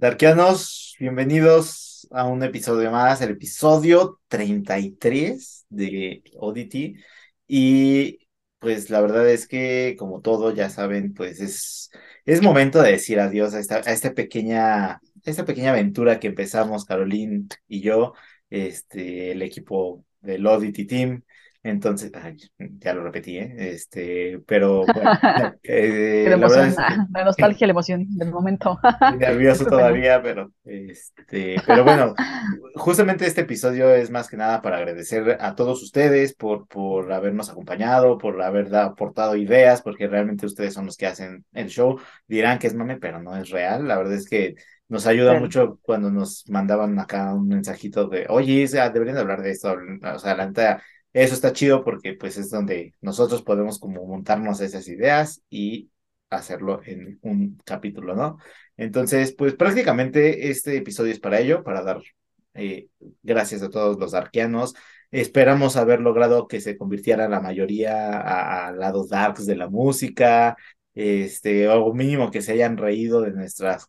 Darkianos, bienvenidos a un episodio más, el episodio 33 de Oddity. Y pues la verdad es que, como todo, ya saben, pues es, es momento de decir adiós a esta, a esta pequeña, a esta pequeña aventura que empezamos, Caroline y yo, este, el equipo del Oddity Team. Entonces, ay, ya lo repetí, ¿eh? Este, pero bueno, eh, La emoción, es que la nostalgia, la emoción del momento. nervioso todavía, pero este, pero bueno, justamente este episodio es más que nada para agradecer a todos ustedes por, por habernos acompañado, por haber aportado ideas, porque realmente ustedes son los que hacen el show. Dirán que es mame, pero no es real. La verdad es que nos ayuda mucho cuando nos mandaban acá un mensajito de, oye, deberían de hablar de esto. O sea, la neta, eso está chido porque pues es donde nosotros podemos como montarnos esas ideas y hacerlo en un capítulo, ¿no? Entonces, pues prácticamente este episodio es para ello, para dar eh, gracias a todos los arqueanos. Esperamos haber logrado que se convirtiera la mayoría a, a lados darks de la música, este, o mínimo que se hayan reído de nuestras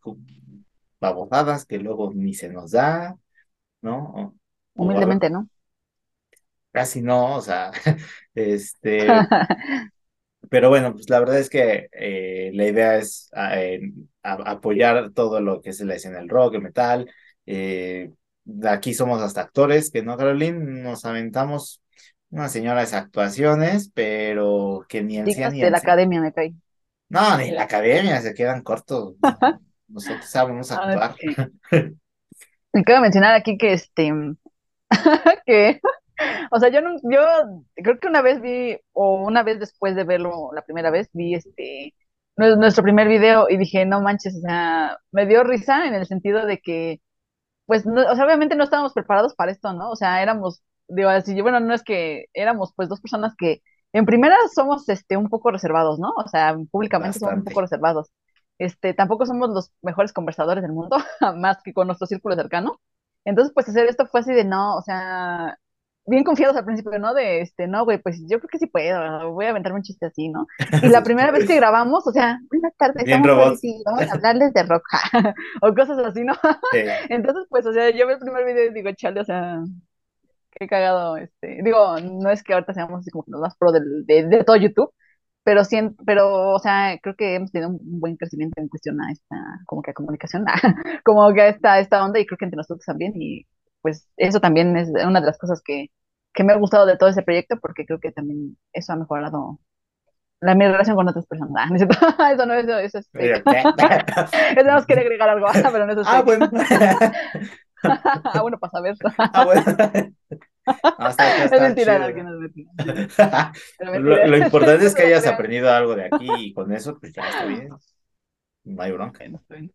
babosadas que luego ni se nos da, ¿no? Humildemente, ¿no? Casi no, o sea, este, pero bueno, pues la verdad es que eh, la idea es ah, eh, a- apoyar todo lo que es la escena del rock, el metal. eh, aquí somos hasta actores, que no, Caroline, nos aventamos unas señoras actuaciones, pero que ni en sí Dignas ni de en la academia, me cae. No, ni en la academia se quedan cortos. Nosotros sabemos Ah, es actuar. me cabe mencionar aquí que este, que, o sea, yo no, yo creo que una vez vi, o una vez después de verlo la primera vez, vi este, nue- nuestro primer video y dije, no manches, o sea, me dio risa en el sentido de que pues, no- o sea, obviamente no estábamos preparados para esto, ¿no? O sea, éramos, digo, así, bueno, no es que éramos pues dos personas que en primera somos este un poco reservados, ¿no? O sea, públicamente somos un poco reservados. Este, tampoco somos los mejores conversadores del mundo, más que con nuestro círculo cercano. Entonces, pues hacer esto fue así de no, o sea, bien confiados al principio, ¿no? De este, no, güey, pues yo creo que sí puedo, voy a aventarme un chiste así, ¿no? Y la primera vez que grabamos, o sea, buenas tardes, robots. Odyssey, vamos a hablarles de rock, o cosas así, ¿no? Sí. Entonces, pues, o sea, yo veo el primer video y digo, chale, o sea, qué cagado, este, digo, no es que ahorita seamos así como los más pro del- de, de todo YouTube, pero sí, pero, o sea, creo que hemos tenido un buen crecimiento en cuestión a esta, como que a comunicación, como que a esta, esta onda, y creo que entre nosotros también, y pues eso también es una de las cosas que, que me ha gustado de todo ese proyecto, porque creo que también eso ha mejorado la mi relación con otras personas. Ah, ¿no? Eso no, eso, eso es nos quiere agregar algo, pero no eso es Ah, bueno. Ah, bueno, para saber. Ah, bueno. No, Es mentira, no, que no. Pero Lo, importante es que No hayas aprendido algo de aquí y con eso, pues ya está bien. No hay bronca. Bien.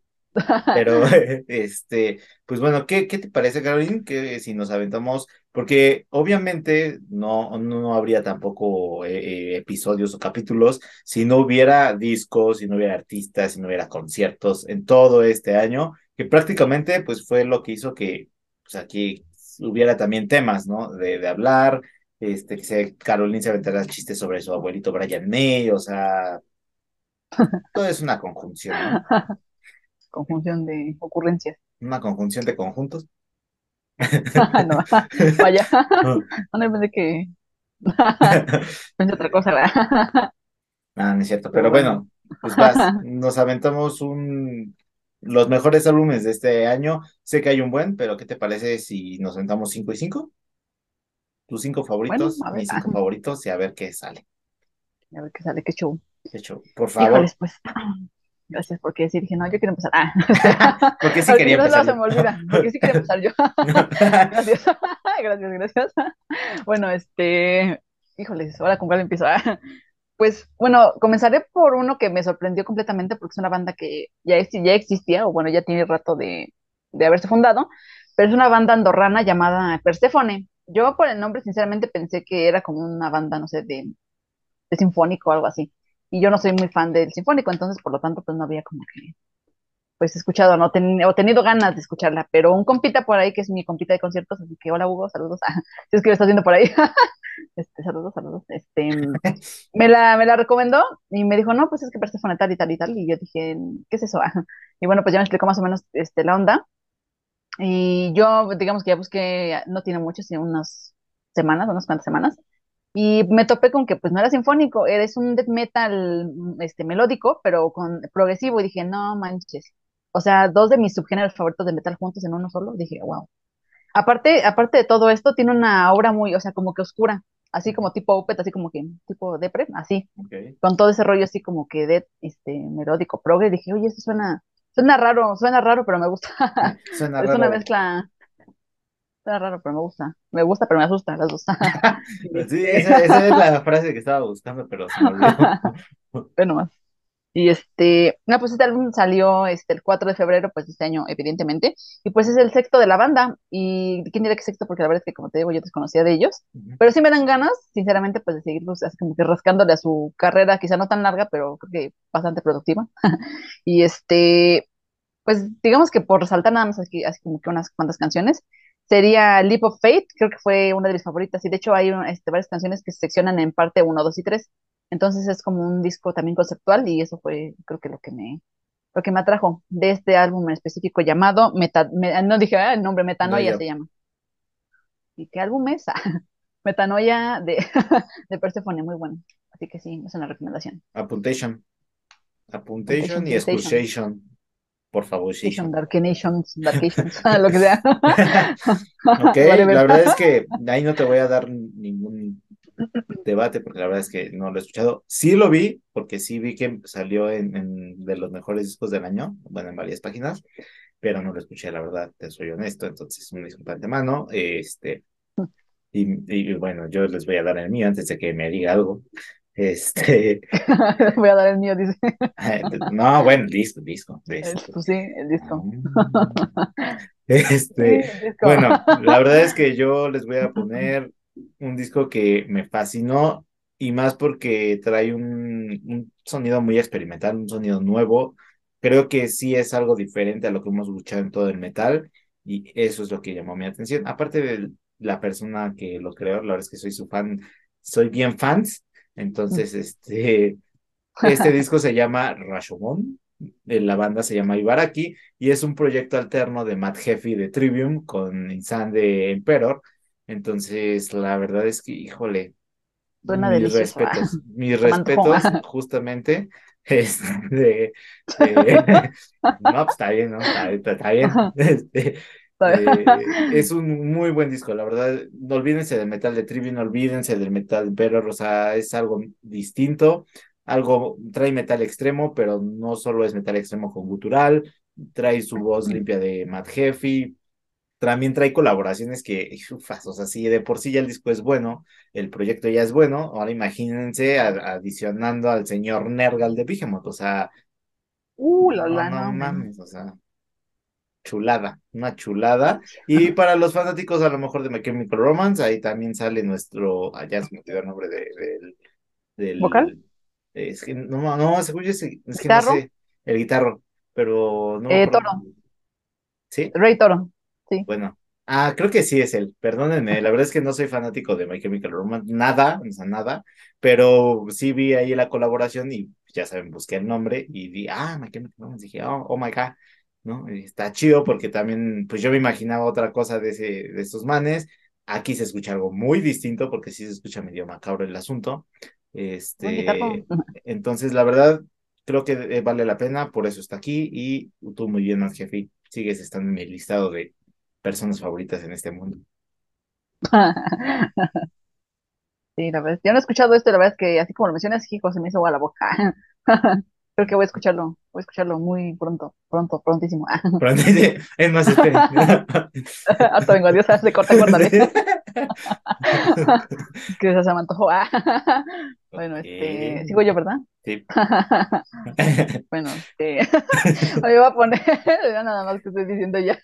Pero, este, pues bueno, ¿qué, qué te parece, Caroline? Que si nos aventamos, porque obviamente no, no habría tampoco eh, eh, episodios o capítulos si no hubiera discos, si no hubiera artistas, si no hubiera conciertos en todo este año, que prácticamente pues fue lo que hizo que pues aquí hubiera también temas, ¿no? De, de hablar, este, que se, Caroline se aventara chistes sobre su abuelito Brian May, o sea, todo es una conjunción, ¿no? Conjunción de ocurrencias. Una conjunción de conjuntos. No, vaya. No, no pensé que. Pensé otra cosa. ¿verdad? Ah, no es cierto, Pero bueno. pues vas, nos aventamos un los mejores álbumes de este año. Sé que hay un buen, pero ¿qué te parece si nos aventamos cinco y cinco? Tus cinco favoritos, ver. mis cinco favoritos y a ver qué sale. A ver qué sale, qué show. De hecho, por favor, Híjoles, pues. Gracias porque decir, dije, no, yo quiero empezar. Ah, porque sí quería no, empezar se me olvida, porque sí quiero empezar yo. Gracias. Gracias, gracias. Bueno, este, híjoles, ahora con cuál empiezo. Ah, Pues bueno, comenzaré por uno que me sorprendió completamente porque es una banda que ya, ex- ya existía, o bueno, ya tiene rato de, de haberse fundado, pero es una banda andorrana llamada Perséfone. Yo por el nombre, sinceramente, pensé que era como una banda, no sé, de, de sinfónico o algo así. Y yo no soy muy fan del sinfónico, entonces por lo tanto, pues no había como que pues escuchado, ¿no? Ten- o tenido ganas de escucharla, pero un compita por ahí, que es mi compita de conciertos, así que hola Hugo, saludos, ah, si es que lo estás viendo por ahí, este, saludos, saludos, este, me la, me la recomendó y me dijo, no, pues es que Persephone tal y tal y tal, y yo dije, ¿qué es eso? Y bueno, pues ya me explicó más o menos este, la onda. Y yo, digamos que ya busqué, no tiene mucho, sino unas semanas, unas cuantas semanas. Y me topé con que pues no era sinfónico, eres un death metal este, melódico, pero con progresivo. Y dije, no manches. O sea, dos de mis subgéneros favoritos de metal juntos en uno solo. Dije, wow. Aparte, aparte de todo esto, tiene una obra muy, o sea, como que oscura, así como tipo Opet, así como que tipo depre, así, Ok. con todo ese rollo así como que de este melódico progre, dije, oye, eso suena, suena raro, suena raro, pero me gusta. Suena Es una raro. mezcla, suena raro, pero me gusta. Me gusta, pero me asusta las dos. Sí, esa, esa es la frase que estaba buscando, pero se me olvidó. bueno, más. Y este, no, pues este álbum salió este, el 4 de febrero, pues este año, evidentemente, y pues es el sexto de la banda, y quién diría que sexto, porque la verdad es que, como te digo, yo desconocía de ellos, Ujú. pero sí me dan ganas, sinceramente, pues de seguirlos así como que rascándole a su carrera, quizá no tan larga, pero creo que bastante productiva. Y este, pues digamos que por resaltar nada más aquí, así como que unas cuantas canciones, sería Leap of Faith, creo que fue una de mis favoritas, y de hecho hay este, varias canciones que se seccionan en parte uno 2 y 3 entonces es como un disco también conceptual, y eso fue creo que lo que me, lo que me atrajo de este álbum en específico llamado Meta, me- no dije ah, el nombre, No, Metanoia se llama. ¿Y qué álbum es? Metanoia de, de Persephone, muy bueno. Así que sí, es una recomendación. Apuntation. Apuntation y Excruciation. Por favor, Temptation, Station. Darkinations, Darkations, lo que sea. Ok, la ver. verdad es que ahí no te voy a dar ningún debate porque la verdad es que no lo he escuchado. Sí lo vi, porque sí vi que salió en, en de los mejores discos del año, bueno, en varias páginas, pero no lo escuché, la verdad, te soy honesto, entonces un disculpa de antemano. Este, y, y bueno, yo les voy a dar el mío antes de que me diga algo. Este, Voy a dar el mío, dice. no, bueno, disco, disco, El- este. pues sí, el disco. Sí, Este, el disco. bueno, la verdad es que yo les voy a poner un disco que me fascinó y más porque trae un, un sonido muy experimental, un sonido nuevo. Creo que sí es algo diferente a lo que hemos escuchado en todo el metal y eso es lo que llamó mi atención. Aparte de la persona que lo creó, la verdad es que soy su fan, soy bien fans. Entonces, este, este disco se llama Rashomon, eh, la banda se llama Ibaraki y es un proyecto alterno de Matt Heffy de Trivium con Insan de Emperor. Entonces, la verdad es que, híjole, mis ah. respetos, mis respetos justamente este, no, pues está bien, ¿no? Está, está- está bien. Este, eh, es un muy buen disco, la verdad. No olvídense del metal de Trivium, no olvídense del metal de Emperor, o sea, es algo distinto, algo, trae metal extremo, pero no solo es metal extremo con gutural, trae su voz limpia de Matt Heffy, también trae colaboraciones que, ufas, o sea, si de por sí ya el disco es bueno, el proyecto ya es bueno, ahora imagínense adicionando al señor Nergal de Behemoth, o sea, Uh, la no, la, no no. mames, o sea, chulada, una chulada. Y para los fanáticos a lo mejor de My Chemical Romance, ahí también sale nuestro, allá se me olvidó el nombre de, del, del, ¿Vocal? es que no, no, según yo, es, es que no sé, el guitarro, pero no Eh. Toro. ¿Sí? Rey Toro. Sí. Bueno, ah, creo que sí es él, perdónenme, la verdad es que no soy fanático de My Chemical Romance, nada, o sea, nada, pero sí vi ahí la colaboración y ya saben, busqué el nombre y vi, ah, My Chemical Romance, dije, oh, oh my God, ¿no? Y está chido porque también, pues yo me imaginaba otra cosa de, ese, de estos manes, aquí se escucha algo muy distinto porque sí se escucha medio macabro el asunto, este, entonces la verdad, creo que eh, vale la pena, por eso está aquí y tú muy bien, jefe, sigues estando en mi listado de personas favoritas en este mundo. Sí, la verdad. Yo no he escuchado esto, la verdad es que así como lo mencionas, hijo, se me hizo agua la boca. Creo que voy a escucharlo, voy a escucharlo muy pronto, pronto, prontísimo. Es más, esperen. Harto vengo, adiós, se corta, córtale. que se me antojó. Bueno, este, sigo yo, ¿verdad? Sí. Bueno, este, me voy a poner, nada más que estoy diciendo ya.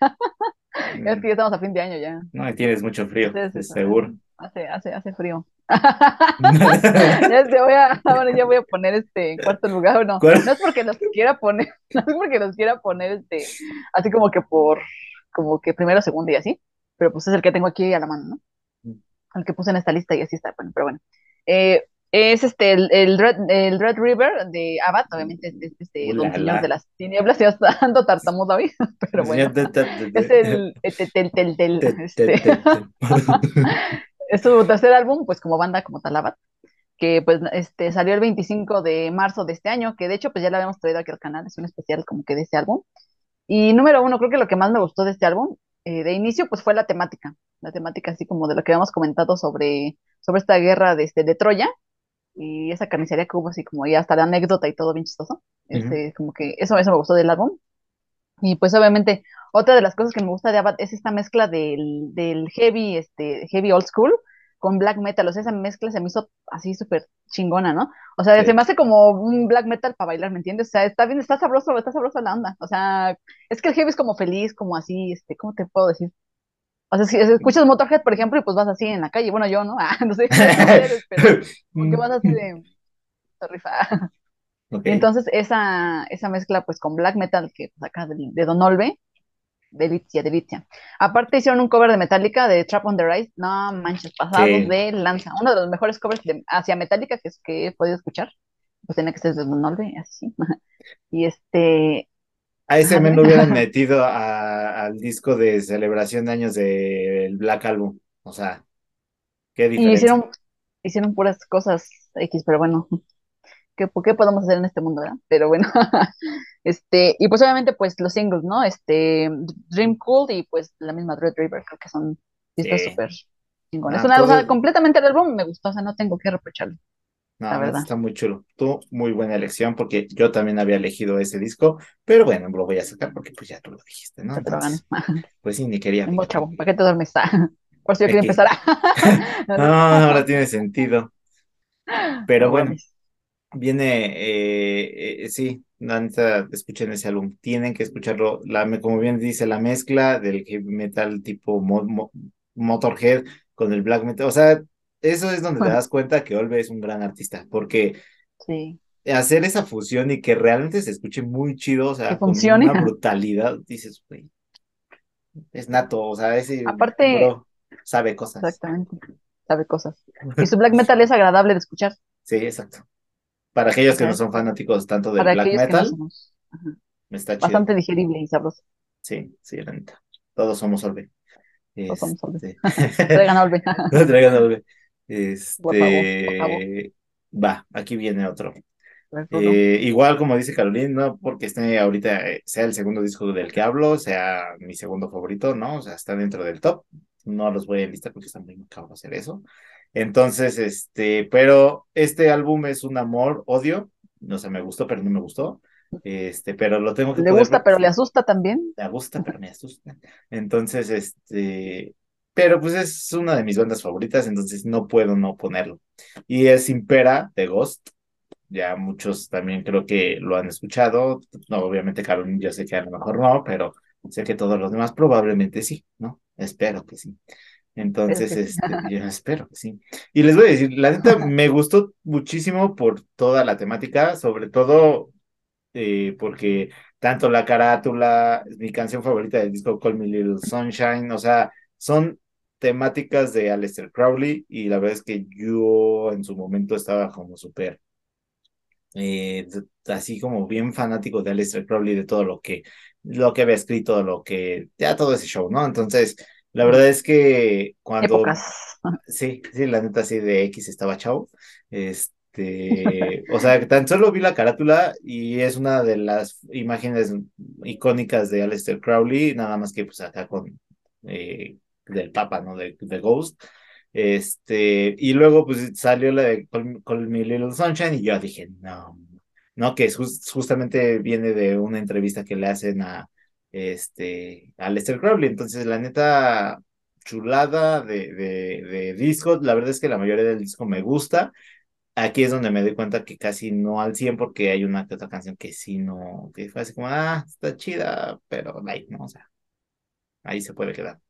Ya es que ya estamos a fin de año ya. No, y tienes mucho frío, seguro. Hace, hace, hace frío. Ya voy a, bueno, ya voy a poner este en cuarto lugar, no, ¿Cuál? no es porque los quiera poner, no es porque los quiera poner este, así como que por, como que primero, segundo y así, pero pues es el que tengo aquí a la mano, ¿no? El que puse en esta lista y así está, bueno, pero bueno. Eh, Es este, el, el, Red, el Red River de Abad, obviamente es este Don Señor de las Tinieblas, ya está dando tartamudo hoy, pero bueno, es el, tel, tel, este, es su tercer álbum, pues como banda, como tal Abad, que pues este, salió el 25 de marzo de este año, que de hecho pues ya lo habíamos traído aquí al canal, es un especial como que de este álbum, y número uno, creo que lo que más me gustó de este álbum, eh, de inicio, pues fue la temática, la temática así como de lo que habíamos comentado sobre, sobre esta guerra de, este, de Troya, y esa carnicería que hubo así como ya hasta la anécdota y todo bien chistoso. Este, como que eso, eso me gustó del álbum. Y pues obviamente otra de las cosas que me gusta de Abad es esta mezcla del, del heavy, este, heavy old school con black metal, o sea, esa mezcla se me hizo así súper chingona, ¿no? O sea, se me hace como un black metal para bailar, ¿me entiendes? O sea, está bien, está sabroso, está sabroso la onda, o sea, es que el heavy es como feliz, como así, este, ¿cómo te puedo decir? O sea, si escuchas Motorhead, por ejemplo, y pues vas así en la calle, bueno, yo, ¿no? Ah, no sé, pero porque vas así de rifa. Okay. Entonces, esa, esa mezcla, pues, con black metal, que pues, acá de, de Don Olve, de Litia, de Litia. Aparte hicieron un cover de Metallica de Trap on the Rise, no manches, pasados de lanza. Uno de los mejores covers de, hacia Metallica que, es, que he podido escuchar. Pues tenía que ser de Don Olve, así. y este, a ese me lo hubieran metido al disco de celebración de años del Black Album. O sea, qué diferencia. Y hicieron, hicieron puras cosas X, pero bueno, ¿qué, ¿qué podemos hacer en este mundo, verdad? Pero bueno, este, y pues obviamente pues los singles, ¿no? Este, Dream Cool y pues la misma Dread River, creo que son discos súper chingones. es una, cosa completamente el álbum me gustó, o sea, no tengo que reprocharlo. No, verdad. está muy chulo. Tú, muy buena elección, porque yo también había elegido ese disco, pero bueno, lo voy a sacar porque pues ya tú lo dijiste, ¿no? Entonces, pues sí, ni quería. No, chavo, ¿para qué te duermes? Por si yo quería empezar. no, ahora tiene sentido. Pero bueno, viene, eh, eh, sí, neta, escuchen ese álbum, tienen que escucharlo, la, como bien dice, la mezcla del heavy metal tipo Motorhead con el black metal, o sea, eso es donde te das cuenta que Olve es un gran artista, porque hacer esa fusión y que realmente se escuche muy chido, o sea, con una brutalidad, dices, güey, es nato, o sea, ese Aparte, sabe cosas. Exactamente, sabe cosas. Y su black metal es agradable de escuchar. Sí, exacto. Para aquellos que no son fanáticos tanto del black metal, está chido. Bastante digerible y sabroso. Sí, sí, la neta. Todos somos Olve. Todos somos Olve. Este, Traigan Olve. Traigan Olve. Este, va, aquí viene otro. Eh, igual como dice Carolina, no porque esté ahorita, eh, sea el segundo disco del que hablo, sea mi segundo favorito, ¿no? O sea, está dentro del top. No los voy a listar porque está muy macabro hacer eso. Entonces, este, pero este álbum es un amor, odio. No sé, me gustó, pero no me gustó. Este, pero lo tengo que. Le gusta, pero le asusta también. Le gusta, pero me asusta. Entonces, este, pero pues es una de mis bandas favoritas, entonces no puedo no ponerlo. Y es Impera de Ghost. Ya muchos también creo que lo han escuchado. No, obviamente, Carolina, yo sé que a lo mejor no, pero sé que todos los demás probablemente sí, ¿no? Espero que sí. Entonces, este, yo espero que sí. Y les voy a decir, la neta me gustó muchísimo por toda la temática, sobre todo eh, porque tanto la carátula, mi canción favorita del disco Call Me Little Sunshine, o sea, son temáticas de Aleister Crowley y la verdad es que yo en su momento estaba como súper eh, así como bien fanático de Aleister Crowley, de todo lo que, lo que había escrito, lo que, ya todo ese show, ¿no? Entonces, la verdad es que cuando... Sí, sí, la neta sí de X estaba chao. Este, o sea, tan solo vi la carátula y es una de las imágenes icónicas de Aleister Crowley, nada más que pues acá con eh, del Papa, ¿no? De, de, Ghost. Este, y luego pues salió la de Call, Me Little Sunshine y yo dije, no, no, que justamente viene de una entrevista que le hacen a, este, a Lester Crowley. Entonces, la neta, chulada de, de, de disco. La verdad es que la mayoría del disco me gusta. Aquí es donde me doy cuenta que casi no al 100 porque hay una que otra canción que sí no, que fue así como, ah, está chida, pero like, ¿no? O sea, ahí se puede quedar.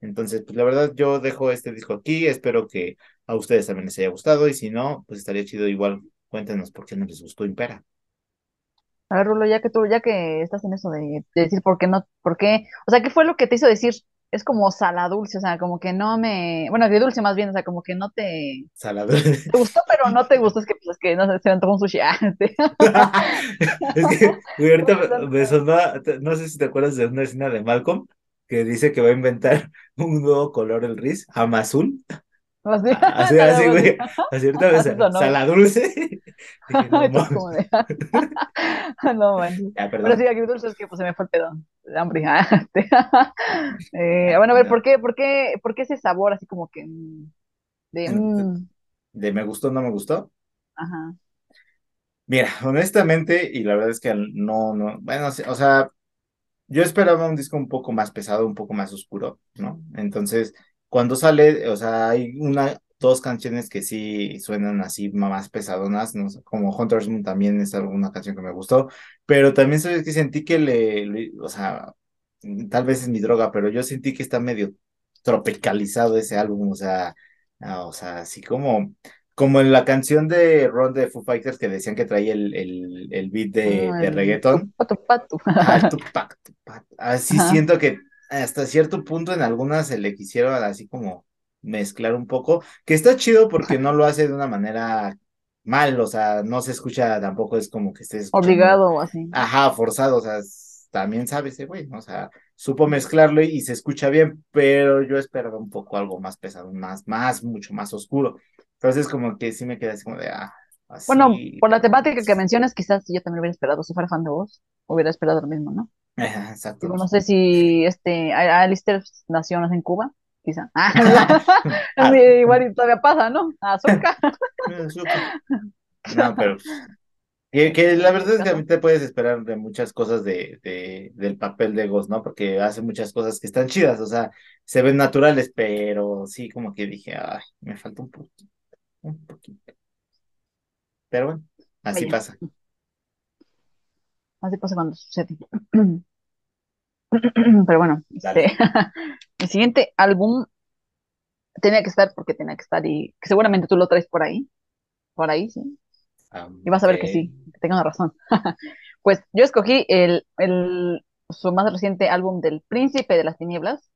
Entonces, pues la verdad yo dejo este disco aquí, espero que a ustedes también les haya gustado y si no, pues estaría chido igual, cuéntenos por qué no les gustó Impera. A ver, Rulo, ya que tú, ya que estás en eso de, decir por qué no, por qué, o sea, ¿qué fue lo que te hizo decir, es como saladulce, o sea, como que no me, bueno, agridulce más bien, o sea, como que no te, Salado. te gustó, pero no te gustó, es que, pues, es que, no sé, se me antojó un sushi, ah. Es que, güey, ahorita me me sonó, no sé si te acuerdas de una escena de Malcolm que dice que va a inventar un nuevo color el Riz, Amazul. Así, Así, así, así. güey. Así ahorita sonó. Saladulce. Dije, no como de, no. Ya, Pero sí, agridulce es que pues se me fue el pedo de hambre. ah, este. Eh, bueno, a ver, ¿por qué, por qué, por qué ese sabor así como que mm, de, De, mm, de me gustó, no me gustó. ajá, Mira, honestamente, y la verdad es que no, no, bueno, o sea, yo esperaba un disco un poco más pesado, un poco más oscuro, ¿no? Entonces, cuando sale, o sea, hay una, dos canciones que sí suenan así más pesadonas, ¿no? Como Hunter's Moon también es alguna canción que me gustó, pero también sabes que sentí que le, le- o sea, tal vez es mi droga, pero yo sentí que está medio tropicalizado ese álbum, o sea, ah, o sea, así como, como en la canción de Ron de Foo Fighters que decían que traía el, el, el beat de, Ah, de reggaeton. tupac. Así siento que hasta cierto punto en algunas se le quisieron así como mezclar un poco, que está chido porque no lo hace de una manera mal, o sea, no se escucha tampoco, es como que estés obligado o así. ajá, forzado, o sea, también sabe ese güey, ¿no? O sea, supo mezclarlo y, y se escucha bien, pero yo esperaba un poco algo más pesado, más, más, mucho más oscuro. Entonces como que sí me quedé así como de, ah, Bueno, por la temática que mencionas, quizás yo también hubiera esperado, si fuera fan de vos, hubiera esperado lo mismo, ¿no? Exacto. No sé si este Alistair nació en Cuba, quizá. Ah, igual y todavía pasa, ¿no? Azúcar, azúcar. No, pero que, que la verdad es que a mí te puedes esperar de muchas cosas de, de, del papel de Ghost, ¿no? Porque hace muchas cosas que están chidas, o sea, se ven naturales, pero sí, como que dije, ay, me falta un poquito, un poquito. Pero bueno, así pasa. así pasa cuando sucede. Pero bueno, este. El siguiente álbum tenía que estar porque tenía que estar y que seguramente tú lo traes por ahí, por ahí, sí. Y vas a ver que sí, que tengo razón. Pues yo escogí el, el, su más reciente álbum del Príncipe de las Tinieblas,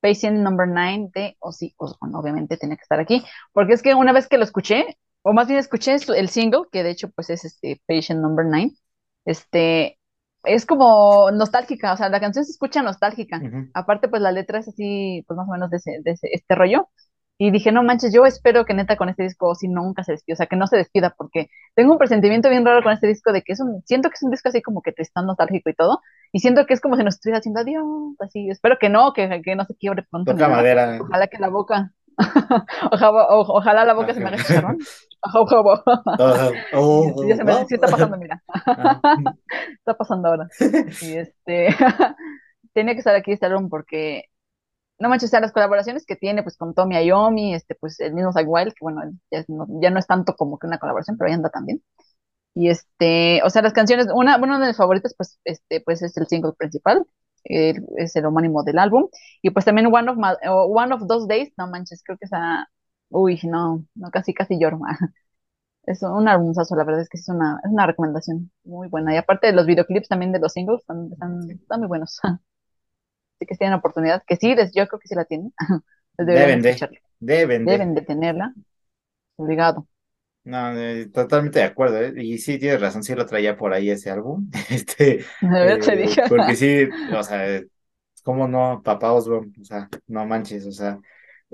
Patient Number Nine de Ozzy Osbourne. Obviamente tenía que estar aquí, porque es que una vez que lo escuché, o más bien escuché el single, que de hecho pues es este Patient Number Nine, este, es como nostálgica, o sea, la canción se escucha nostálgica. Aparte pues la letra es así, pues más o menos de, ese, de ese- este rollo. Y dije, no manches, yo espero que neta con este disco Ozzy nunca se despida, o sea, que no se despida, porque tengo un presentimiento bien raro con este disco de que es un, siento que es un disco así como que tristón, nostálgico y todo, y siento que es como si nos estuviera haciendo adiós, así, espero que no, que, que no se quiebre pronto Toca madera. Ojalá que la boca, ojalá, o- ojalá la boca se me haga chicharrón. Oh, ya se me, sí está pasando, mira, ah. está pasando ahora. Y este, tenía que estar aquí este álbum porque, no manches, o sea, las colaboraciones que tiene, pues con Tommy Iommi, este, pues el mismo Zach Wild, que bueno, ya, no, ya no es tanto como que una colaboración, pero ahí anda también. Y este, o sea, las canciones, una, una de mis favoritas, pues, este, pues es el single principal, eh, es el homónimo del álbum. Y pues también One of, My- One of Those Days, no manches, creo que esa, uy, no, no, casi, casi lloro. Es un álbumazo, la verdad es que es una, es una recomendación muy buena. Y aparte de los videoclips también de los singles, están, están, están muy buenos. Así que si tienen oportunidad, que sí, yo creo que sí la tienen, Deben de, deben de. Deben de tenerla, obligado. No, eh, totalmente de acuerdo, ¿eh? Y sí, tienes razón, sí lo traía por ahí ese álbum. Este, te eh, dije. porque sí, o sea, ¿cómo no? Papá Osborne, o sea, no manches, o sea.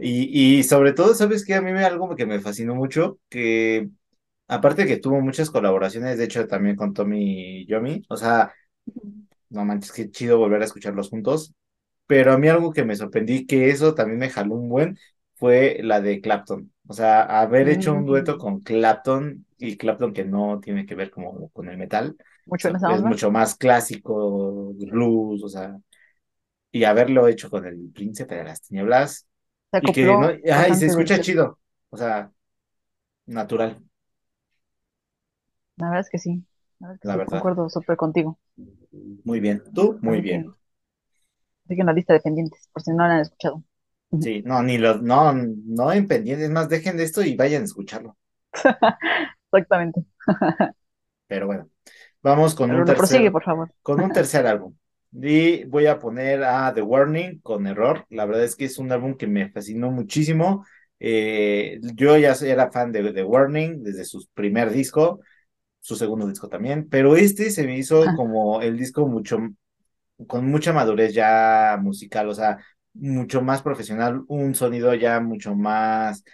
Y, y sobre todo, ¿sabes qué? A mí me algo que me fascinó mucho, que aparte que tuvo muchas colaboraciones, de hecho también con Tommy y Yomi, o sea, no manches, qué chido volver a escucharlos juntos. Pero a mí algo que me sorprendí, que eso también me jaló un buen, fue la de Clapton. O sea, haber hecho un dueto Mm, con Clapton y Clapton que no tiene que ver como con el metal, mucho esa es mucho más clásico, blues, o sea, y haberlo hecho con el Príncipe de las Tinieblas Se y que no, se escucha chido, o sea, natural, La verdad es que sí. La verdad es que la sí, verdad. concuerdo súper contigo. Muy bien, tú, muy Así que bien. sigue en la lista de pendientes, por si no la han escuchado. Sí, no, ni los, no, no en pendientes, más dejen de esto y vayan a escucharlo. Exactamente. Pero bueno, vamos con un lo prosigue, tercer, por favor. con un tercer álbum. Y voy a poner a The Warning con error. La verdad es que es un álbum que me fascinó muchísimo. Eh, yo ya era fan de The Warning desde su primer disco, su segundo disco también, pero este se me hizo como el disco mucho, con mucha madurez ya musical, o sea, mucho más profesional, un sonido ya mucho más,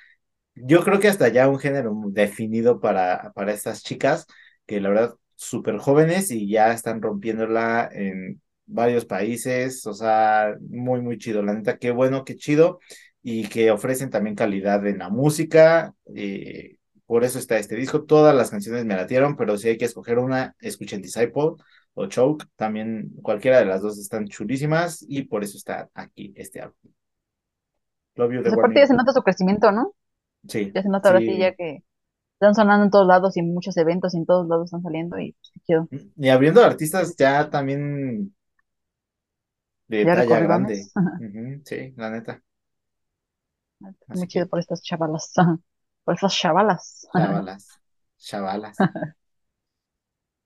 yo creo que hasta ya un género definido para, para estas chicas, que la verdad súper jóvenes y ya están rompiéndola en varios países, o sea, muy, muy chido, la neta, qué bueno, qué chido, y que ofrecen también calidad en la música, eh, por eso está este disco, todas las canciones me latieron, pero si hay que escoger una, escuchen Disciple o Choke, también cualquiera de las dos están chulísimas, y por eso está aquí este álbum. Love You, pues aparte ya se nota su crecimiento, ¿no? Sí. Ya se nota ahora sí ya que están sonando en todos lados y en muchos eventos y en todos lados están saliendo y pues, Y abriendo artistas ya también de talla grande. sí, la neta. Muy chido por estas chavalas. Por estas chavalas. Chavalas. Chavalas.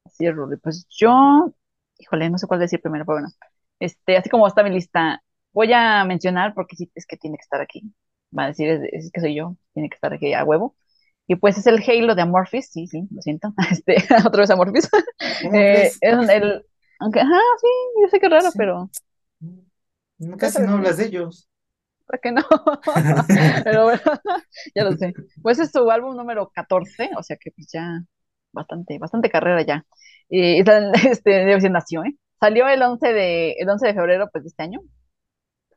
Así es, Rudy. Pues yo, híjole, no sé cuál decir primero, pero bueno. Este, así como está mi lista, voy a mencionar, porque sí, es que tiene que estar aquí. Va a decir, es que soy yo, tiene que estar aquí a huevo. Y pues es el Halo de Amorphis, sí, sí, lo siento. Este, otra vez Amorphis. eh, es el, aunque, ajá, sí, yo sé que es raro, pero. Casi no hablas de ellos. ¿Por qué no? pero bueno, ya lo sé. Pues es su álbum número 14, o sea que pues ya bastante, bastante carrera ya. Y este, nació, ¿eh? Salió el 11 de, el 11 de febrero pues de este año.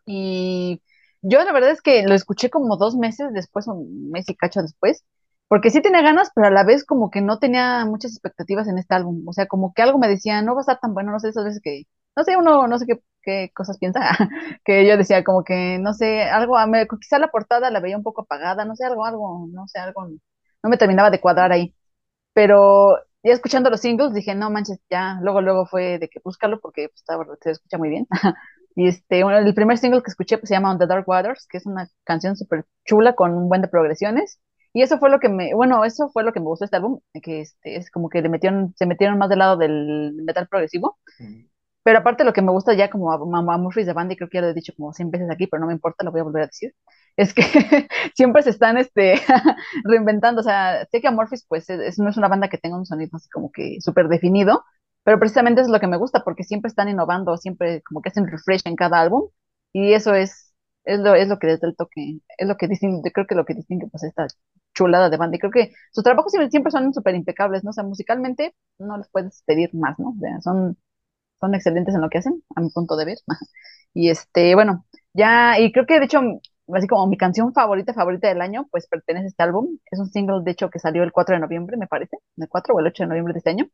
Y yo la verdad es que lo escuché como dos meses después, un mes y cacho después, porque sí tenía ganas, pero a la vez como que no tenía muchas expectativas en este álbum, o sea, como que algo me decía, no va a estar tan bueno, no sé, esas veces que, no sé, uno, no sé qué, qué cosas piensa, que yo decía como que, no sé, algo, quizá la portada la veía un poco apagada, no sé, algo, algo, no sé, algo, no me terminaba de cuadrar ahí, pero ya escuchando los singles dije, no manches, ya, luego, luego fue de que búscalo porque pues, se escucha muy bien. Y este, el primer single que escuché pues, se llama the Dark Waters, que es una canción súper chula con un buen de progresiones. Y eso fue lo que me, bueno, eso fue lo que me gustó este álbum, que este, es como que le metieron, se metieron más del lado del metal progresivo. Pero aparte lo que me gusta ya como a, a Murphy's de Band, y creo que ya lo he dicho como 100 veces aquí, pero no me importa, lo voy a volver a decir, es que siempre se están este, reinventando. O sea, sé que Amorphis pues es, no es una banda que tenga un sonido así como que súper definido, pero precisamente es lo que me gusta, porque siempre están innovando, siempre como que hacen refresh en cada álbum, y eso es, es lo, es lo que desde el toque, es lo que distingue, creo que lo que distingue pues esta chulada de banda. Y creo que sus trabajos siempre, siempre son súper impecables, ¿no? O sea, musicalmente no les puedes pedir más, ¿no? O sea, son, son excelentes en lo que hacen, a mi punto de ver. Y este, bueno, ya, y creo que de hecho, así como mi canción favorita, favorita del año, pues pertenece a este álbum. Es un single, de hecho, que salió el 4 de noviembre, me parece, el 4 o el 8 de noviembre de este año.